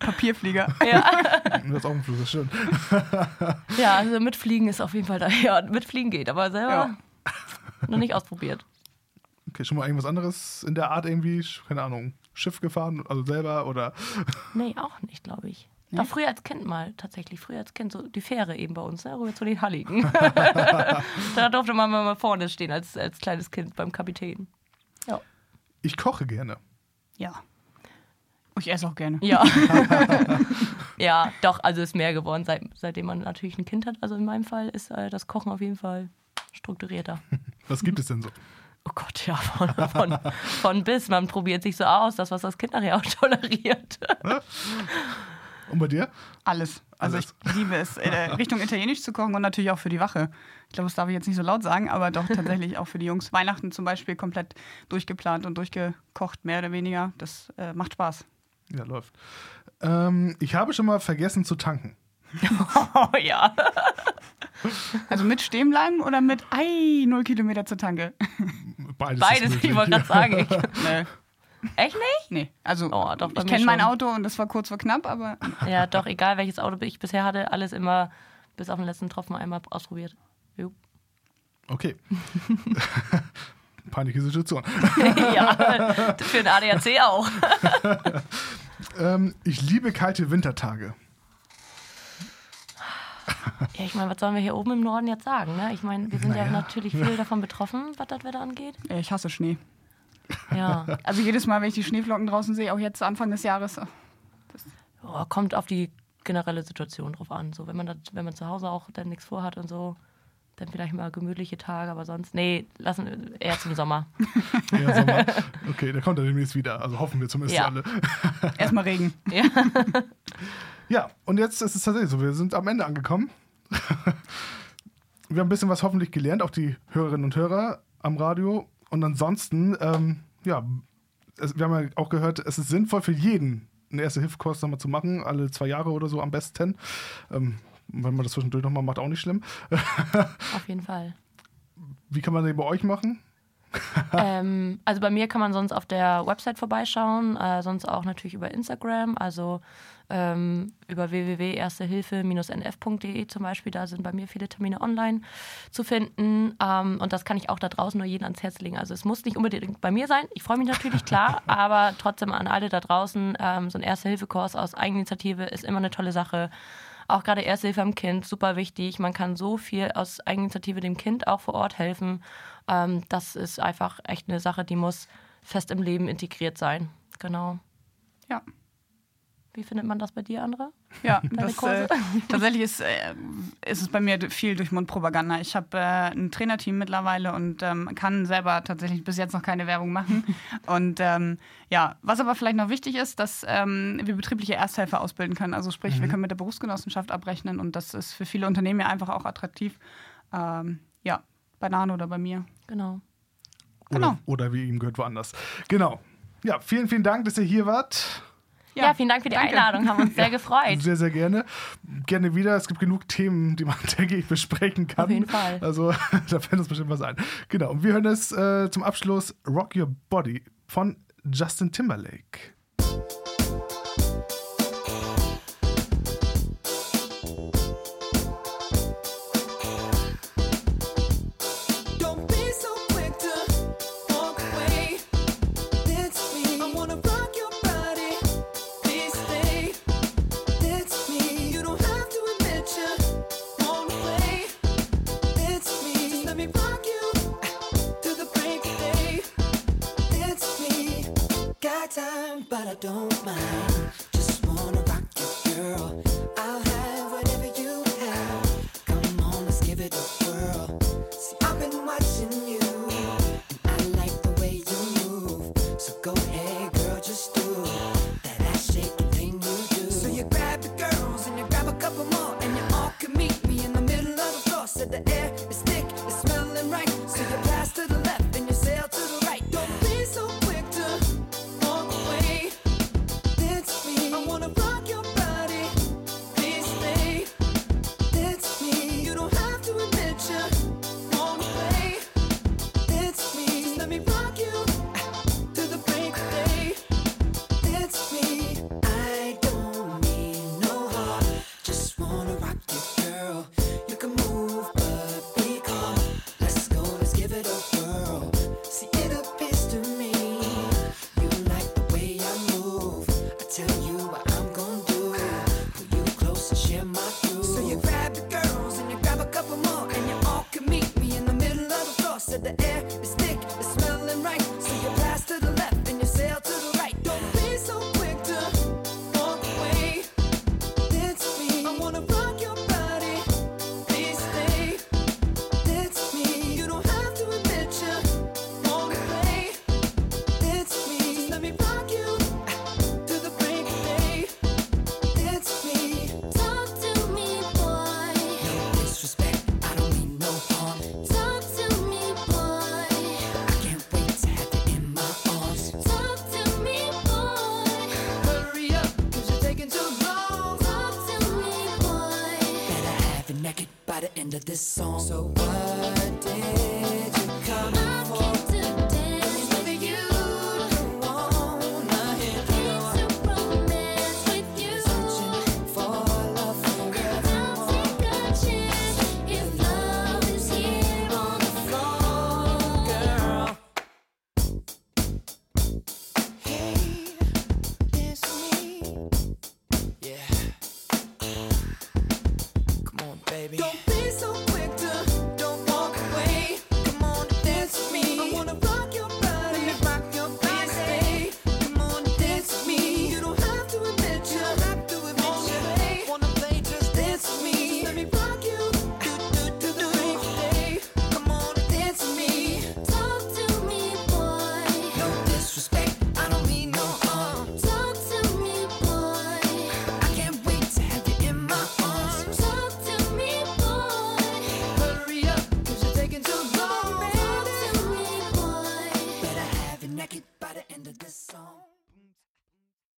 Papierflieger. Ja. Das ist auch ein Flugzeug, stimmt. ja, also mitfliegen ist auf jeden Fall da. Ja, mitfliegen geht, aber selber Ja. noch nicht ausprobiert. Okay, schon mal irgendwas anderes in der Art irgendwie, keine Ahnung, Schiff gefahren, also selber oder. Nee, auch nicht, glaube ich. Doch früher als Kind mal, tatsächlich. Früher als Kind, so die Fähre eben bei uns, ne? rüber zu den Halligen. da durfte man mal vorne stehen als, als kleines Kind beim Kapitän. Ja. Ich koche gerne. Ja. Ich esse auch gerne. Ja. ja, doch, also ist mehr geworden, seit, seitdem man natürlich ein Kind hat. Also in meinem Fall ist äh, das Kochen auf jeden Fall strukturierter. Was gibt es denn so? Oh Gott, ja, von, von, von bis. Man probiert sich so aus, das, was das Kind nachher auch toleriert. Und bei dir? Alles. Also Alles. ich liebe es, äh, Richtung Italienisch zu kochen und natürlich auch für die Wache. Ich glaube, das darf ich jetzt nicht so laut sagen, aber doch tatsächlich auch für die Jungs. Weihnachten zum Beispiel komplett durchgeplant und durchgekocht, mehr oder weniger. Das äh, macht Spaß. Ja, läuft. Ähm, ich habe schon mal vergessen zu tanken. Oh ja. Also mit stehen bleiben oder mit ei, 0 Kilometer zur Tanke? Beides, Beides, ich wollte gerade sagen. Ich, nee. echt nicht? Nee, also Oh, doch, ich kenne mein. Auto und das war kurz vor knapp, aber Ja, doch, egal welches Auto ich bisher hatte, alles immer bis auf den letzten Tropfen einmal ausprobiert. Jo. Okay. Peinliche Situation. ja, für den ADAC auch. Ähm, ich liebe kalte Wintertage. Ja, ich meine, was sollen wir hier oben im Norden jetzt sagen? Ne? Ich meine, wir sind ja Naja. natürlich viel davon betroffen, was das Wetter angeht. ich hasse Schnee. Ja, Also jedes Mal, wenn ich die Schneeflocken draußen sehe, auch jetzt Anfang des Jahres, oh, kommt auf die generelle Situation drauf an. So, wenn man das, wenn man zu Hause auch dann nichts vorhat und so, dann vielleicht mal gemütliche Tage, aber sonst, nee, lassen eher zum Sommer. Ja, Sommer. Okay, der kommt dann demnächst wieder. Also hoffen wir zumindest Ja. alle. erstmal Regen. Ja. Ja, und jetzt ist es tatsächlich so. Wir sind am Ende angekommen. wir haben ein bisschen was hoffentlich gelernt, auch die Hörerinnen und Hörer am Radio. Und ansonsten, ähm, ja, es, wir haben ja auch gehört, es ist sinnvoll für jeden, einen Erste-Hilfe-Kurs nochmal zu machen, alle zwei Jahre oder so am besten. Ähm, wenn man das zwischendurch nochmal macht, auch nicht schlimm. Auf jeden Fall. Wie kann man den bei euch machen? ähm, also bei mir kann man sonst auf der Website vorbeischauen, äh, sonst auch natürlich über Instagram, also ähm, über www.erstehilfe-nf.de zum Beispiel. Da sind bei mir viele Termine online zu finden ähm, und das kann ich auch da draußen nur jedem ans Herz legen. Also es muss nicht unbedingt bei mir sein. Ich freue mich natürlich klar, aber trotzdem an alle da draußen ähm, so ein Erste-Hilfe-Kurs aus Eigeninitiative ist immer eine tolle Sache. Auch gerade Erste Hilfe am Kind, super wichtig. Man kann so viel aus Eigeninitiative dem Kind auch vor Ort helfen. Ähm, das ist einfach echt eine Sache, die muss fest im Leben integriert sein. Genau. Ja. Wie findet man das bei dir, Andra? Ja, das, äh, tatsächlich ist, äh, ist es bei mir viel durch Mundpropaganda. Ich habe äh, ein Trainerteam mittlerweile und ähm, kann selber tatsächlich bis jetzt noch keine Werbung machen. Und ähm, ja, was aber vielleicht noch wichtig ist, dass ähm, wir betriebliche Ersthelfer ausbilden können. Also sprich, wir können mit der Berufsgenossenschaft abrechnen und das ist für viele Unternehmen ja einfach auch attraktiv. Ähm, ja, bei Nano oder bei mir. Genau. Oder, Genau. oder wie ihm gehört, woanders. Genau. Ja, vielen, vielen Dank, dass ihr hier wart. Ja, vielen Dank für die danke. Einladung. Haben uns sehr gefreut. Sehr, sehr gerne. Gerne wieder. Es gibt genug Themen, die man, denke ich, besprechen kann. Auf jeden Fall. Also, da fällt uns bestimmt was ein. Genau. Und wir hören es äh, zum Abschluss Rock Your Body von Justin Timberlake.